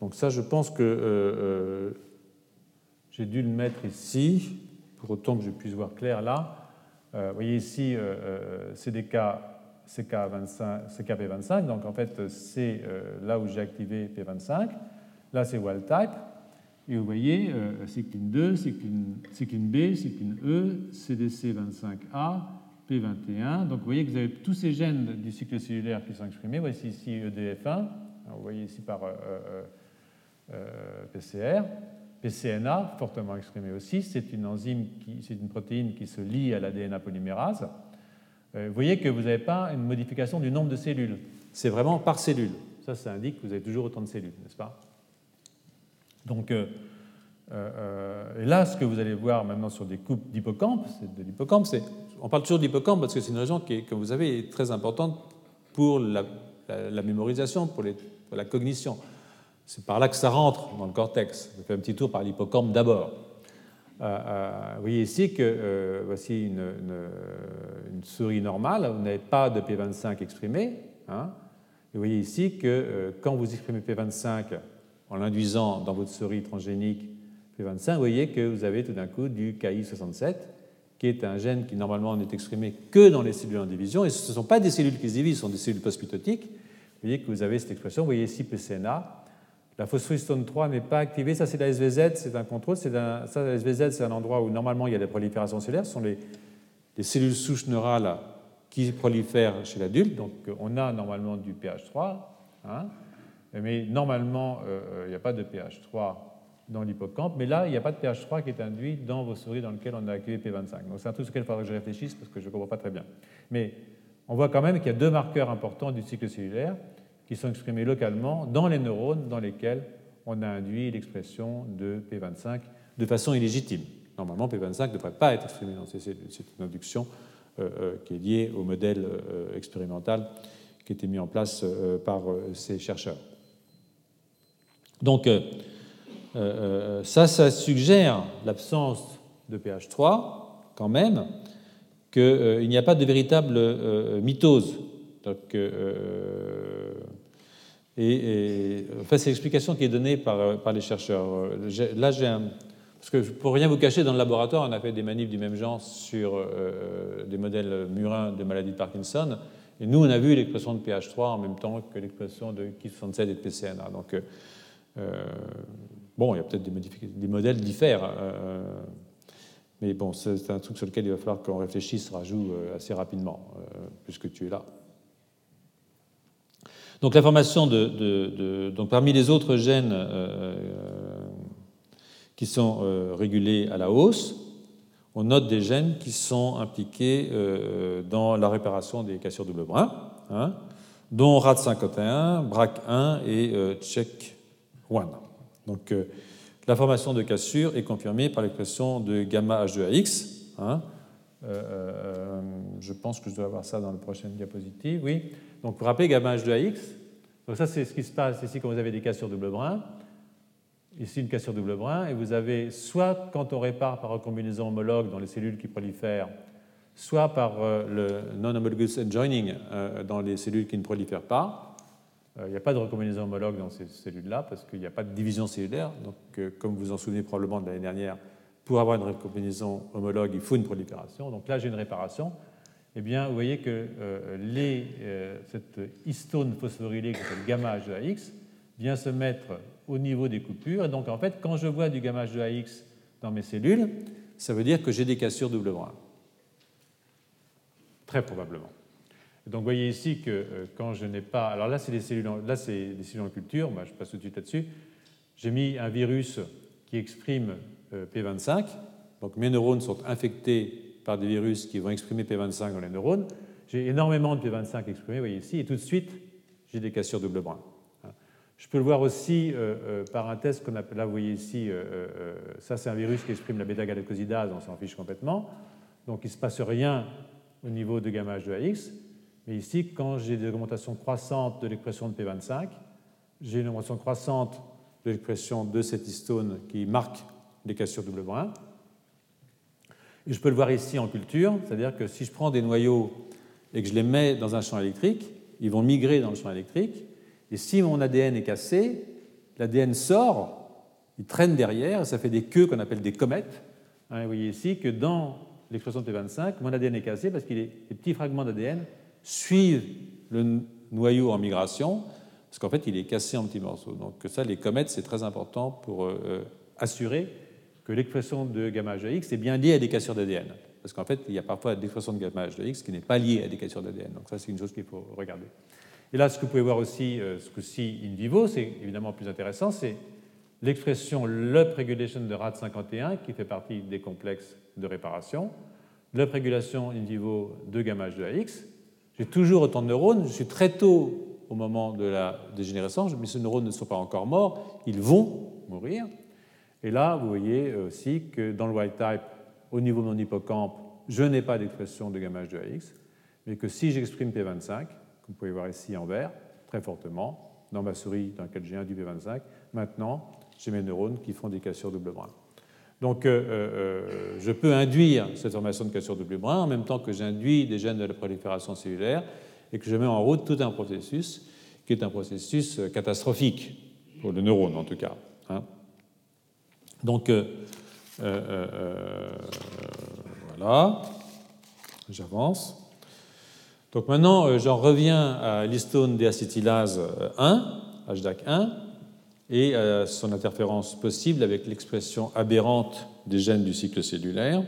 Donc ça, je pense que j'ai dû le mettre ici, pour autant que je puisse voir clair là. Euh, vous voyez ici euh, euh, CDK, CK25, CKP25, donc en fait c'est là où j'ai activé P25. Là c'est wild type. Et vous voyez cycline 2, cycline, cycline B, cycline E, CDC25A, P21. Donc vous voyez que vous avez tous ces gènes du cycle cellulaire qui sont exprimés. Voici ici EDF1, vous voyez ici par PCR. PCNA, fortement exprimé aussi, c'est une enzyme, c'est une protéine qui se lie à l'ADN polymérase. Euh, vous voyez que vous n'avez pas une modification du nombre de cellules. C'est vraiment par cellule. Ça, ça indique que vous avez toujours autant de cellules, n'est-ce pas? Donc, euh, euh, là, ce que vous allez voir maintenant sur des coupes d'hippocampe, c'est de l'hippocampe, c'est, on parle toujours d'hippocampe parce que c'est une région qui, que vous avez, est très importante pour la, mémorisation, pour, la cognition. C'est par là que ça rentre dans le cortex. Je fais un petit tour par l'hippocampe d'abord. Euh, vous voyez ici que voici une, souris normale, vous n'avez pas de P25 exprimé. Hein. vous voyez ici que quand vous exprimez P25 en l'induisant dans votre souris transgénique P25, vous voyez que vous avez tout d'un coup du KI67, qui est un gène qui normalement n'est exprimé que dans les cellules en division, et ce ne sont pas des cellules qui se divisent, ce sont des cellules postmitotiques. Vous voyez que vous avez cette expression, vous voyez ici PCNA. La phosphorystone 3 n'est pas activée, ça c'est la SVZ, c'est un contrôle, un, ça la SVZ c'est un endroit où normalement il y a des proliférations cellulaires, ce sont les, les cellules souches neurales qui prolifèrent chez l'adulte, donc on a normalement du pH3, hein, mais normalement euh, euh, il n'y a pas de pH3 dans l'hippocampe, mais là, il n'y a pas de pH3 qui est induit dans vos souris dans lesquelles on a activé P25. Donc c'est un truc sur lequel il faudra que je réfléchisse parce que je ne comprends pas très bien. Mais on voit quand même qu'il y a deux marqueurs importants du cycle cellulaire qui sont exprimés localement dans les neurones dans lesquels on a induit l'expression de P25 de façon illégitime. Normalement, P25 ne devrait pas être exprimé dans ces. C'est une induction euh, qui est liée au modèle expérimental qui a été mis en place par ces chercheurs. Donc, euh, euh, ça, ça suggère l'absence de pH3 quand même, qu'il euh, n'y a pas de véritable mitose. Donc, enfin, c'est l'explication qui est donnée par, les chercheurs. Là, j'ai parce que pour rien vous cacher, dans le laboratoire, on a fait des manifs du même genre sur des modèles murins de maladie de Parkinson. Et nous, on a vu l'expression de pH3 en même temps que l'expression de Ki67 et de PCNA. Donc, Bon, il y a peut-être des, modèles diffèrent, euh, mais bon, c'est un truc sur lequel il va falloir qu'on réfléchisse, rajoute euh, assez rapidement, euh, puisque tu es là. Donc l'information de, de, donc parmi les autres gènes qui sont régulés à la hausse, on note des gènes qui sont impliqués dans la réparation des cassures double brun, hein, dont RAD51, BRAC1 et CHEK1. Donc euh, la formation de cassure est confirmée par l'expression de gamma H2AX. Hein. Euh, euh, je pense que je dois avoir ça dans la prochaine diapositive. Oui. Donc vous rappelez gamma H2AX. Donc ça c'est ce qui se passe ici quand vous avez des cassures double brin. Ici une cassure double brin et vous avez soit quand on répare par recombinaison homologue dans les cellules qui prolifèrent, soit par le non-homologous joining dans les cellules qui ne prolifèrent pas. Euh, il n'y a pas de recombinaison homologue dans ces cellules-là parce qu'il n'y a pas de division cellulaire. Donc, euh, comme vous en souvenez probablement de l'année dernière, pour avoir une recombinaison homologue, il faut une prolifération. Donc là, j'ai une réparation. Eh bien, vous voyez que euh, cette histone phosphorylée qui s'appelle gamma H2AX vient se mettre au niveau des coupures. Et donc, en fait, quand je vois du gamma H2AX dans mes cellules, ça veut dire que j'ai des cassures double brin. Très probablement. Donc vous voyez ici que euh, quand je n'ai pas... Alors là, c'est des cellules en, culture, je passe tout de suite là-dessus. J'ai mis un virus qui exprime euh, P25. Donc mes neurones sont infectés par des virus qui vont exprimer P25 dans les neurones. J'ai énormément de P25 exprimés, vous voyez ici, et tout de suite, j'ai des cassures double brin. Je peux le voir aussi euh, par un test qu'on appelle, là vous voyez ici, ça c'est un virus qui exprime la bêta-galacosidase, on s'en fiche complètement. Donc il ne se passe rien au niveau de gamma H2AX. Mais ici, quand j'ai des augmentations croissantes de l'expression de P25, j'ai une augmentation croissante de l'expression de cette histone qui marque les cassures double brin. Et je peux le voir ici en culture, c'est-à-dire que si je prends des noyaux et que je les mets dans un champ électrique, ils vont migrer dans le champ électrique. Et si mon ADN est cassé, l'ADN sort, il traîne derrière, ça fait des queues qu'on appelle des comètes. Hein, vous voyez ici que dans l'expression de P25, mon ADN est cassé parce qu'il est des petits fragments d'ADN suivent le noyau en migration, parce qu'en fait, il est cassé en petits morceaux. Donc ça, les comètes, c'est très important pour euh, euh, assurer que l'expression de gamma H est bien liée à des cassures d'ADN. Parce qu'en fait, il y a parfois l'expression de gamma H qui n'est pas liée à des cassures d'ADN. Donc ça, c'est une chose qu'il faut regarder. Et là, ce que vous pouvez voir aussi, euh, ce coup-ci in vivo, c'est évidemment plus intéressant, c'est l'expression l'upregulation de RAD51, qui fait partie des complexes de réparation, l'uprégulation in vivo de gamma H2AX, j'ai toujours autant de neurones, je suis très tôt au moment de la dégénérescence, mais ces neurones ne sont pas encore morts, ils vont mourir. Et là, vous voyez aussi que dans le wild type, au niveau de mon hippocampe, je n'ai pas d'expression de gamma H2AX, mais que si j'exprime P25, comme vous pouvez voir ici en vert, très fortement, dans ma souris dans laquelle j'ai un du P25, maintenant, j'ai mes neurones qui font des cassures double brin. Donc, euh, euh, je peux induire cette formation de cassure double brin en même temps que j'induis des gènes de la prolifération cellulaire et que je mets en route tout un processus qui est un processus catastrophique pour le neurone en tout cas. Hein. Donc, voilà, j'avance. Donc maintenant, j'en reviens à l'histone déacétylase 1, HDAC1, et à son interférence possible avec l'expression aberrante des gènes du cycle cellulaire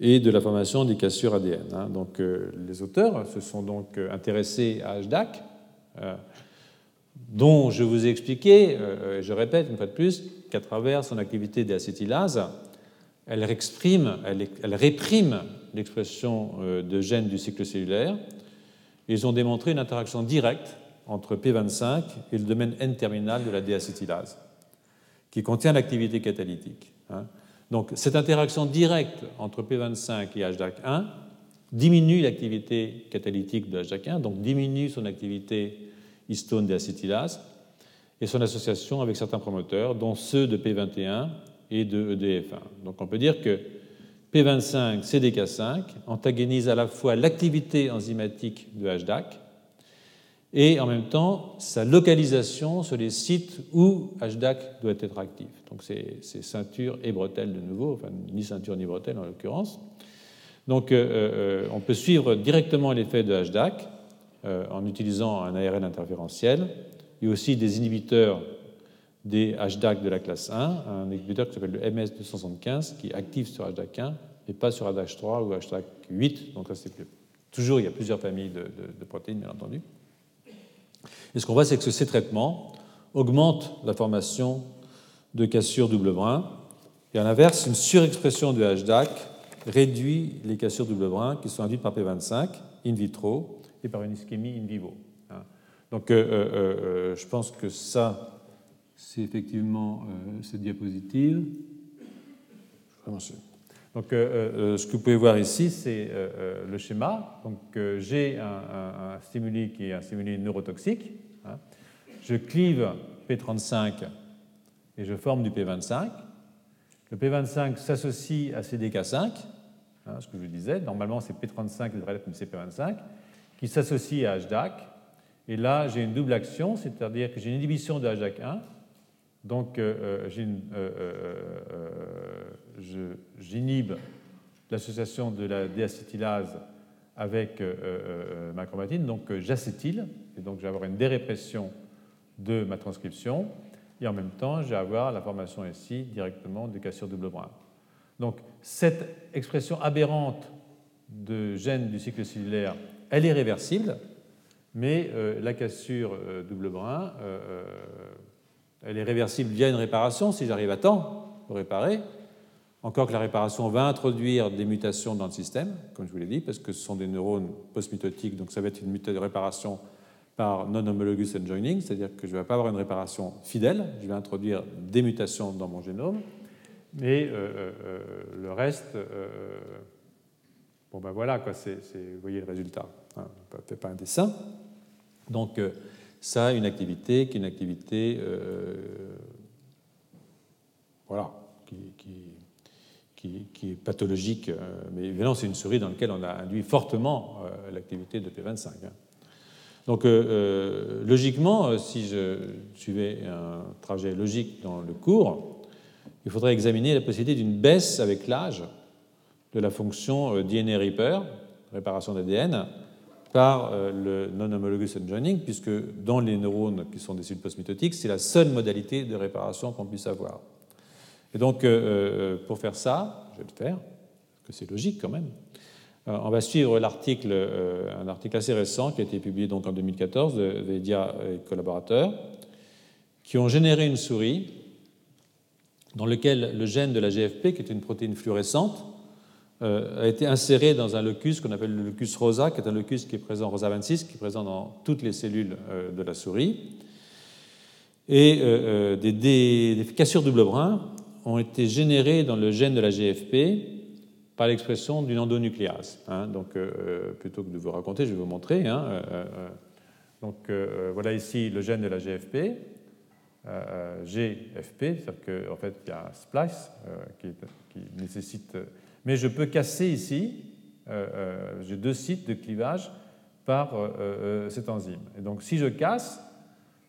et de la formation des cassures ADN. Hein. Donc, euh, les auteurs se sont donc euh, intéressés à HDAC, euh, dont je vous ai expliqué, et je répète une fois de plus, qu'à travers son activité elle, elle, elle réprime l'expression de gènes du cycle cellulaire. Ils ont démontré une interaction directe entre P25 et le domaine N-terminal de la déacétylase, qui contient l'activité catalytique. Hein. Donc cette interaction directe entre P25 et HDAC1 diminue l'activité catalytique de HDAC1, donc diminue son activité histone déacétylase et son association avec certains promoteurs, dont ceux de P21 et de EDF1. Donc on peut dire que P25, CDK5 antagonise à la fois l'activité enzymatique de HDAC et en même temps sa localisation sur les sites où HDAC doit être actif. Donc c'est ceinture et bretelle de nouveau, enfin ni ceinture ni bretelle en l'occurrence. Donc euh, euh, on peut suivre directement l'effet de HDAC euh, en utilisant un ARN interférentiel et aussi des inhibiteurs des HDAC de la classe 1, un inhibiteur qui s'appelle le MS275 qui actif sur HDAC1 et pas sur HDAC3 ou HDAC8. Donc toujours il y a plusieurs familles de protéines bien entendu. Et ce qu'on voit, c'est que ces traitements augmentent la formation de cassures double brin. Et à l'inverse, une surexpression de HDAC réduit les cassures double brin qui sont induites par P25 in vitro et par une ischémie in vivo. Hein. Donc, euh, euh, euh, je pense que ça, c'est effectivement cette diapositive. Donc, ce que vous pouvez voir ici, c'est le schéma. Donc, j'ai un, stimuli qui est un stimuli neurotoxique Hein. Je clive P35 et je forme du P25. Le P25 s'associe à CDK5, hein, ce que je disais. Normalement, c'est P35 qui devrait être une CP25, qui s'associe à HDAC. Et là, j'ai une double action, c'est-à-dire que j'ai une inhibition de HDAC1. Donc, euh, euh, euh, j'inhibe l'association de la déacétylase avec ma chromatine, donc j'acétyle et donc, je vais avoir une dérépression de ma transcription. Et en même temps, je vais avoir la formation ici directement de cassure double brin. Donc, cette expression aberrante de gènes du cycle cellulaire, elle est réversible, mais la cassure double brin, elle est réversible via une réparation si j'arrive à temps pour réparer. Encore que la réparation va introduire des mutations dans le système, comme je vous l'ai dit, parce que ce sont des neurones postmitotiques, donc ça va être une réparation par non-homologous joining, c'est-à-dire que je ne vais pas avoir une réparation fidèle, je vais introduire des mutations dans mon génome, mais euh, euh, euh, le reste, bon ben voilà, quoi, vous voyez le résultat, hein, fait pas un dessin. Donc ça une activité qui est une activité voilà, qui, est pathologique, mais évidemment c'est une souris dans laquelle on a induit fortement l'activité de P25. Donc, euh, euh, logiquement, euh, si je suivais un trajet logique dans le cours, il faudrait examiner la possibilité d'une baisse avec l'âge de la fonction DNA repair, réparation d'ADN, par le non-homologous unjoining, puisque dans les neurones qui sont des cellules postmitotiques, c'est la seule modalité de réparation qu'on puisse avoir. Et donc, pour faire ça, je vais le faire, parce que c'est logique quand même, euh, on va suivre l'article, euh, un article assez récent qui a été publié donc en 2014 de Vedia et collaborateurs, qui ont généré une souris dans laquelle le gène de la GFP, qui est une protéine fluorescente, euh, a été inséré dans un locus qu'on appelle le locus rosa, qui est un locus qui est présent, rosa 26, qui est présent dans toutes les cellules de la souris. Et des, des, cassures double brin ont été générées dans le gène de la GFP par l'expression d'une endonucléase. Hein. donc, euh, euh, plutôt que de vous raconter, je vais vous montrer. Hein, euh, donc, voilà ici le gène de la GFP, GFP, c'est-à-dire qu'en en fait, il y a un splice qui, nécessite. Mais je peux casser ici, j'ai deux sites de clivage par cette enzyme. Et donc, si je casse,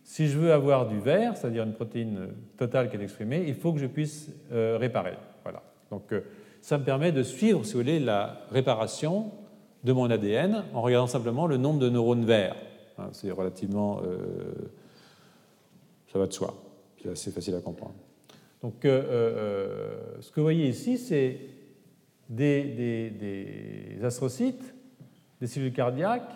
si je veux avoir du vert, c'est-à-dire une protéine totale qui est exprimée, il faut que je puisse réparer. Voilà. Donc ça me permet de suivre, si vous voulez, la réparation de mon ADN en regardant simplement le nombre de neurones verts. Hein, c'est relativement. Euh, ça va de soi. C'est assez facile à comprendre. Donc, euh, euh, ce que vous voyez ici, c'est des, astrocytes, des cellules cardiaques,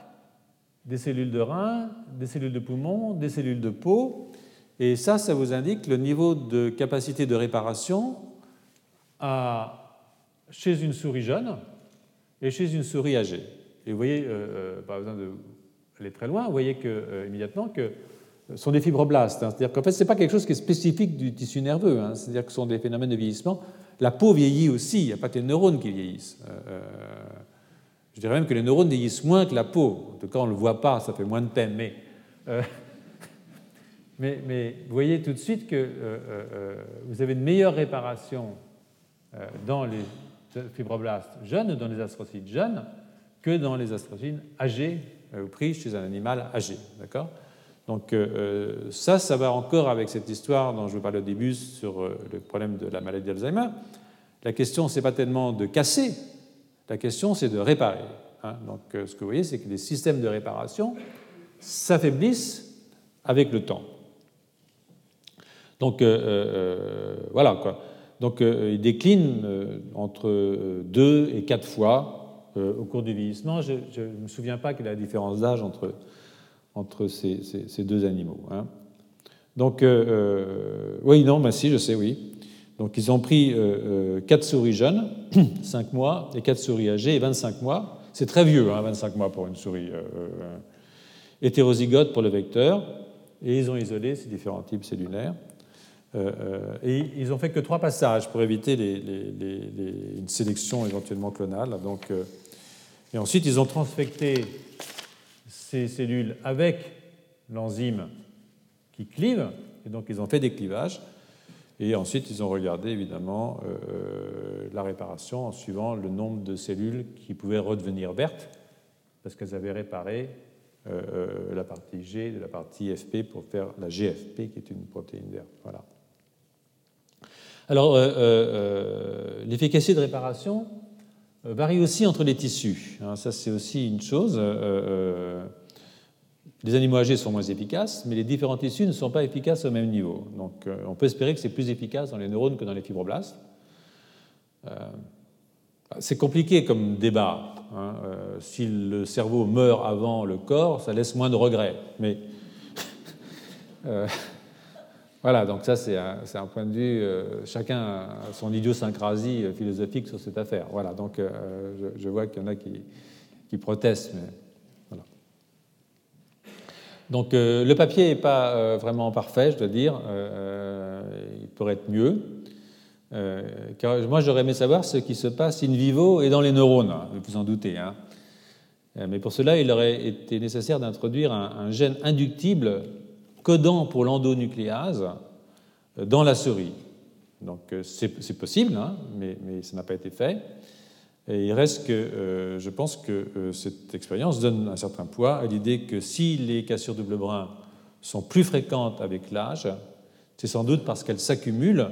des cellules de rein, des cellules de poumon, des cellules de peau. Et ça, ça vous indique le niveau de capacité de réparation chez une souris jeune et chez une souris âgée. Et vous voyez, pas besoin d'aller très loin, vous voyez que, immédiatement que sont des fibroblastes. Hein. C'est-à-dire qu'en fait, ce n'est pas quelque chose qui est spécifique du tissu nerveux. Hein. C'est-à-dire que ce sont des phénomènes de vieillissement. La peau vieillit aussi, il n'y a pas que les neurones qui vieillissent. Euh, euh, je dirais même que les neurones vieillissent moins que la peau. En tout cas, on ne le voit pas, ça fait moins de peine. Mais, euh, vous voyez tout de suite que vous avez une meilleure réparation dans les fibroblastes jeunes, dans les astrocytes jeunes, que dans les astrocytes âgés, pris chez un animal âgé. D'accord? Donc euh, euh, ça, ça va encore avec cette histoire dont je vous parlais au début sur euh, le problème de la maladie d'Alzheimer. La question, ce n'est pas tellement de casser, la question, c'est de réparer. Hein. Donc ce que vous voyez, c'est que les systèmes de réparation s'affaiblissent avec le temps. Donc voilà quoi. Donc ils déclinent entre deux et quatre fois au cours du vieillissement. Je ne me souviens pas quelle est la différence d'âge entre entre ces, deux animaux. Hein. Donc, euh, euh, oui, non, ben si, je sais, oui. Donc, ils ont pris euh, 4 souris jeunes, 5 mois, et 4 souris âgées, et 25 mois. C'est très vieux, hein, 25 mois pour une souris hétérozygote pour le vecteur, et ils ont isolé ces différents types cellulaires. et ils ont fait que trois passages pour éviter une sélection éventuellement clonale. Donc, et ensuite, ils ont transfecté ces cellules avec l'enzyme qui clive, et donc ils ont fait des clivages, et ensuite ils ont regardé évidemment euh, la réparation en suivant le nombre de cellules qui pouvaient redevenir vertes, parce qu'elles avaient réparé euh, euh, la partie G de la partie FP pour faire la GFP, qui est une protéine verte. Voilà. Alors, l'efficacité de réparation varie aussi entre les tissus. Hein, ça, c'est aussi une chose. Les animaux âgés sont moins efficaces, mais les différents tissus ne sont pas efficaces au même niveau. Donc euh, on peut espérer que c'est plus efficace dans les neurones que dans les fibroblastes. Euh, c'est compliqué comme débat. Hein. Euh, si le cerveau meurt avant le corps, ça laisse moins de regrets. Mais voilà, donc ça c'est un, point de vue. chacun a son idiosyncrasie philosophique sur cette affaire. Voilà, donc je, vois qu'il y en a qui, qui protestent, mais donc euh, le papier n'est pas euh, vraiment parfait, je dois dire. Euh, il pourrait être mieux. car moi, j'aurais aimé savoir ce qui se passe in vivo et dans les neurones, vous vous en doutez. Hein. Mais pour cela, il aurait été nécessaire d'introduire un, gène inductible codant pour l'endonucléase dans la souris. Donc c'est possible, hein, mais, mais, ça n'a pas été fait. Et il reste que euh, je pense que euh, cette expérience donne un certain poids à l'idée que si les cassures double brin sont plus fréquentes avec l'âge, c'est sans doute parce qu'elles s'accumulent,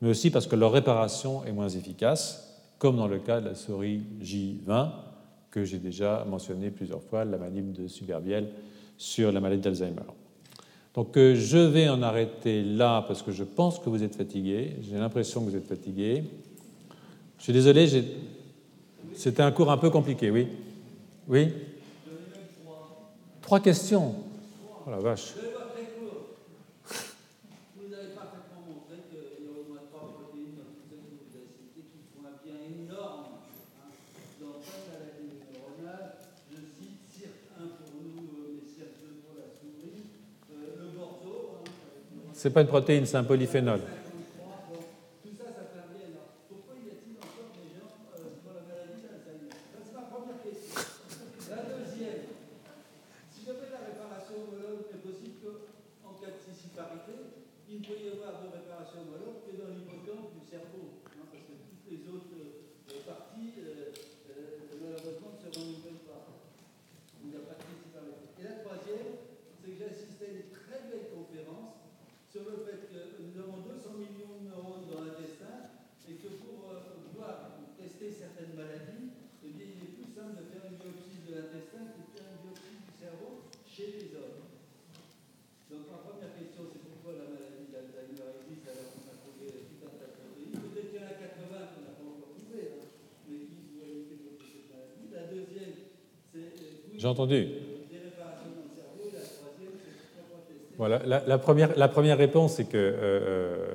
mais aussi parce que leur réparation est moins efficace, comme dans le cas de la souris J20 que j'ai déjà mentionné plusieurs fois, la manip de Suberbiel sur la maladie d'Alzheimer. Donc euh, je vais en arrêter là parce que je pense que vous êtes fatigué, j'ai l'impression que vous êtes fatigué. Je suis désolé, c'était un cours un peu compliqué, oui. Oui? Trois questions. Oh la vache. C'est pas une protéine, c'est un polyphénol. Il n'y a pas de Et la troisième, c'est que j'ai assisté à une très J'ai Voilà, la, première, la première réponse, c'est que euh,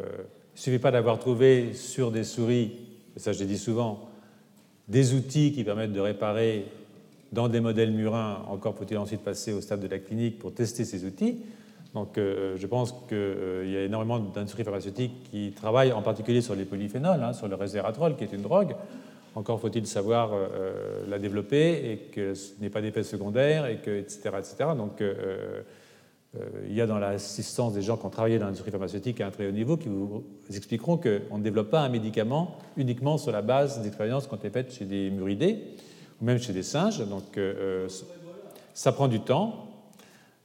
il ne suffit pas d'avoir trouvé sur des souris, ça je l'ai dit souvent, des outils qui permettent de réparer dans des modèles murins. Encore faut-il ensuite passer au stade de la clinique pour tester ces outils. Donc euh, je pense qu'il euh, y a énormément d'industries pharmaceutiques qui travaillent en particulier sur les polyphénols, hein, sur le resveratrol qui est une drogue. Encore faut-il savoir la développer et que ce n'est pas d'effet secondaire, et que, etc., etc. Donc euh, il y a dans l'assistance des gens qui ont travaillé dans l'industrie pharmaceutique à un très haut niveau qui vous expliqueront qu'on ne développe pas un médicament uniquement sur la base d'expériences qui ont été faites chez des muridés ou même chez des singes. Donc euh, ça prend du temps.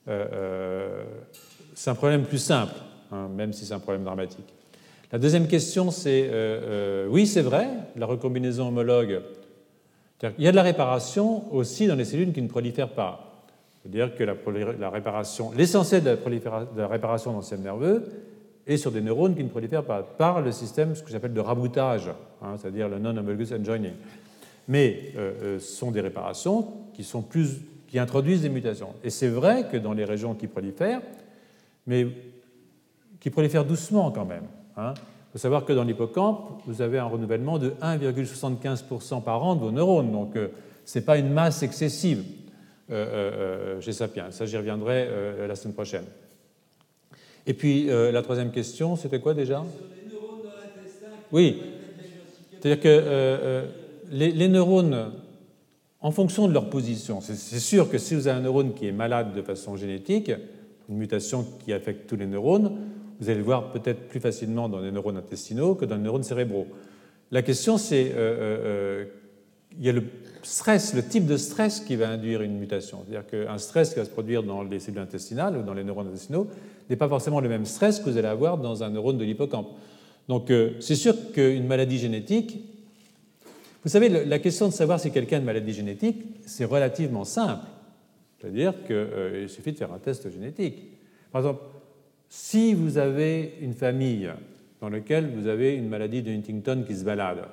Euh, c'est un problème plus simple, hein, même si c'est un problème dramatique. La deuxième question, c'est oui, c'est vrai, la recombinaison homologue. Il y a de la réparation aussi dans les cellules qui ne prolifèrent pas. C'est-à-dire que la, réparation, l'essentiel de, la réparation d'anciens nerveux est sur des neurones qui ne prolifèrent pas, par le système, ce que j'appelle de raboutage, hein, c'est-à-dire le non-homologous enjoining. Mais euh, euh, ce sont des réparations qui, sont plus, qui introduisent des mutations. Et c'est vrai que dans les régions qui prolifèrent, mais qui prolifèrent doucement quand même. Hein. Il faut savoir que dans l'hippocampe, vous avez un renouvellement de 1,75% par an de vos neurones, donc euh, ce n'est pas une masse excessive. Euh, euh, euh, chez Sapiens. Ça, j'y reviendrai la semaine prochaine. Et puis, la troisième question, c'était quoi déjà? Oui. C'est-à-dire que les, neurones, en fonction de leur position, c'est sûr que si vous avez un neurone qui est malade de façon génétique, une mutation qui affecte tous les neurones, vous allez le voir peut-être plus facilement dans les neurones intestinaux que dans les neurones cérébraux. La question, c'est il y a le stress, le type de stress qui va induire une mutation. C'est-à-dire qu'un stress qui va se produire dans les cellules intestinales ou dans les neurones intestinaux n'est pas forcément le même stress que vous allez avoir dans un neurone de l'hippocampe. Donc euh, c'est sûr qu'une maladie génétique, vous savez, la question de savoir si quelqu'un a une maladie génétique, c'est relativement simple. C'est-à-dire qu'il euh, suffit de faire un test génétique. Par exemple, si vous avez une famille dans laquelle vous avez une maladie de Huntington qui se balade,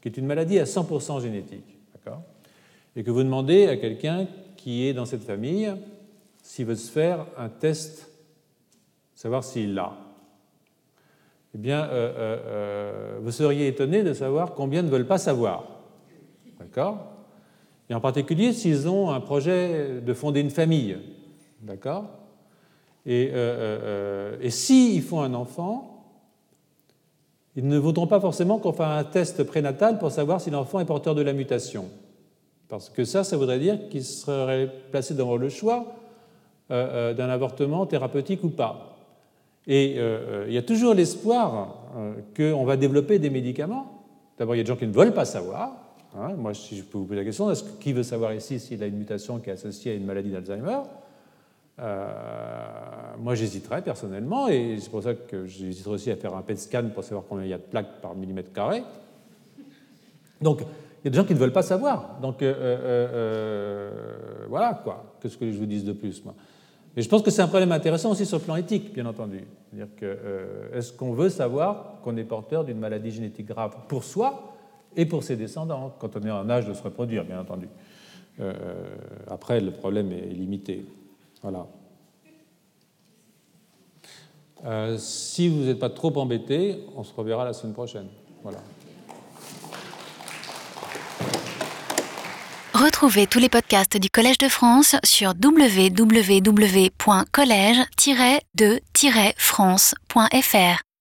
qui est une maladie à 100% génétique, et que vous demandez à quelqu'un qui est dans cette famille s'il veut se faire un test, savoir s'il l'a, eh bien, euh, euh, euh, vous seriez étonné de savoir combien ne veulent pas savoir. D'accord Et en particulier s'ils ont un projet de fonder une famille. D'accord Et, et s'ils font un enfant, ils ne voudront pas forcément qu'on fasse un test prénatal pour savoir si l'enfant est porteur de la mutation. Parce que ça, ça voudrait dire qu'il serait placé devant le choix euh, euh, d'un avortement thérapeutique ou pas. Et euh, il y a toujours l'espoir qu'on va développer des médicaments. D'abord, il y a des gens qui ne veulent pas savoir. Hein. Moi, si je peux vous poser la question, est-ce qui veut savoir ici s'il a une mutation qui est associée à une maladie d'Alzheimer? Moi, j'hésiterais personnellement, et c'est pour ça que j'hésiterais aussi à faire un PET scan pour savoir combien il y a de plaques par millimètre carré. Donc, il y a des gens qui ne veulent pas savoir. Donc, euh, euh, euh, voilà, quoi. Qu'est-ce que je vous dise de plus, moi Mais je pense que c'est un problème intéressant aussi sur le plan éthique, bien entendu. dire que, est-ce qu'on veut savoir qu'on est porteur d'une maladie génétique grave pour soi et pour ses descendants, quand on est en âge de se reproduire, bien entendu? Après, le problème est limité. Voilà. Euh, si vous n'êtes pas trop embêté, on se reverra la semaine prochaine. Voilà. Retrouvez tous les podcasts du Collège de France sur www.collège-de-france.fr.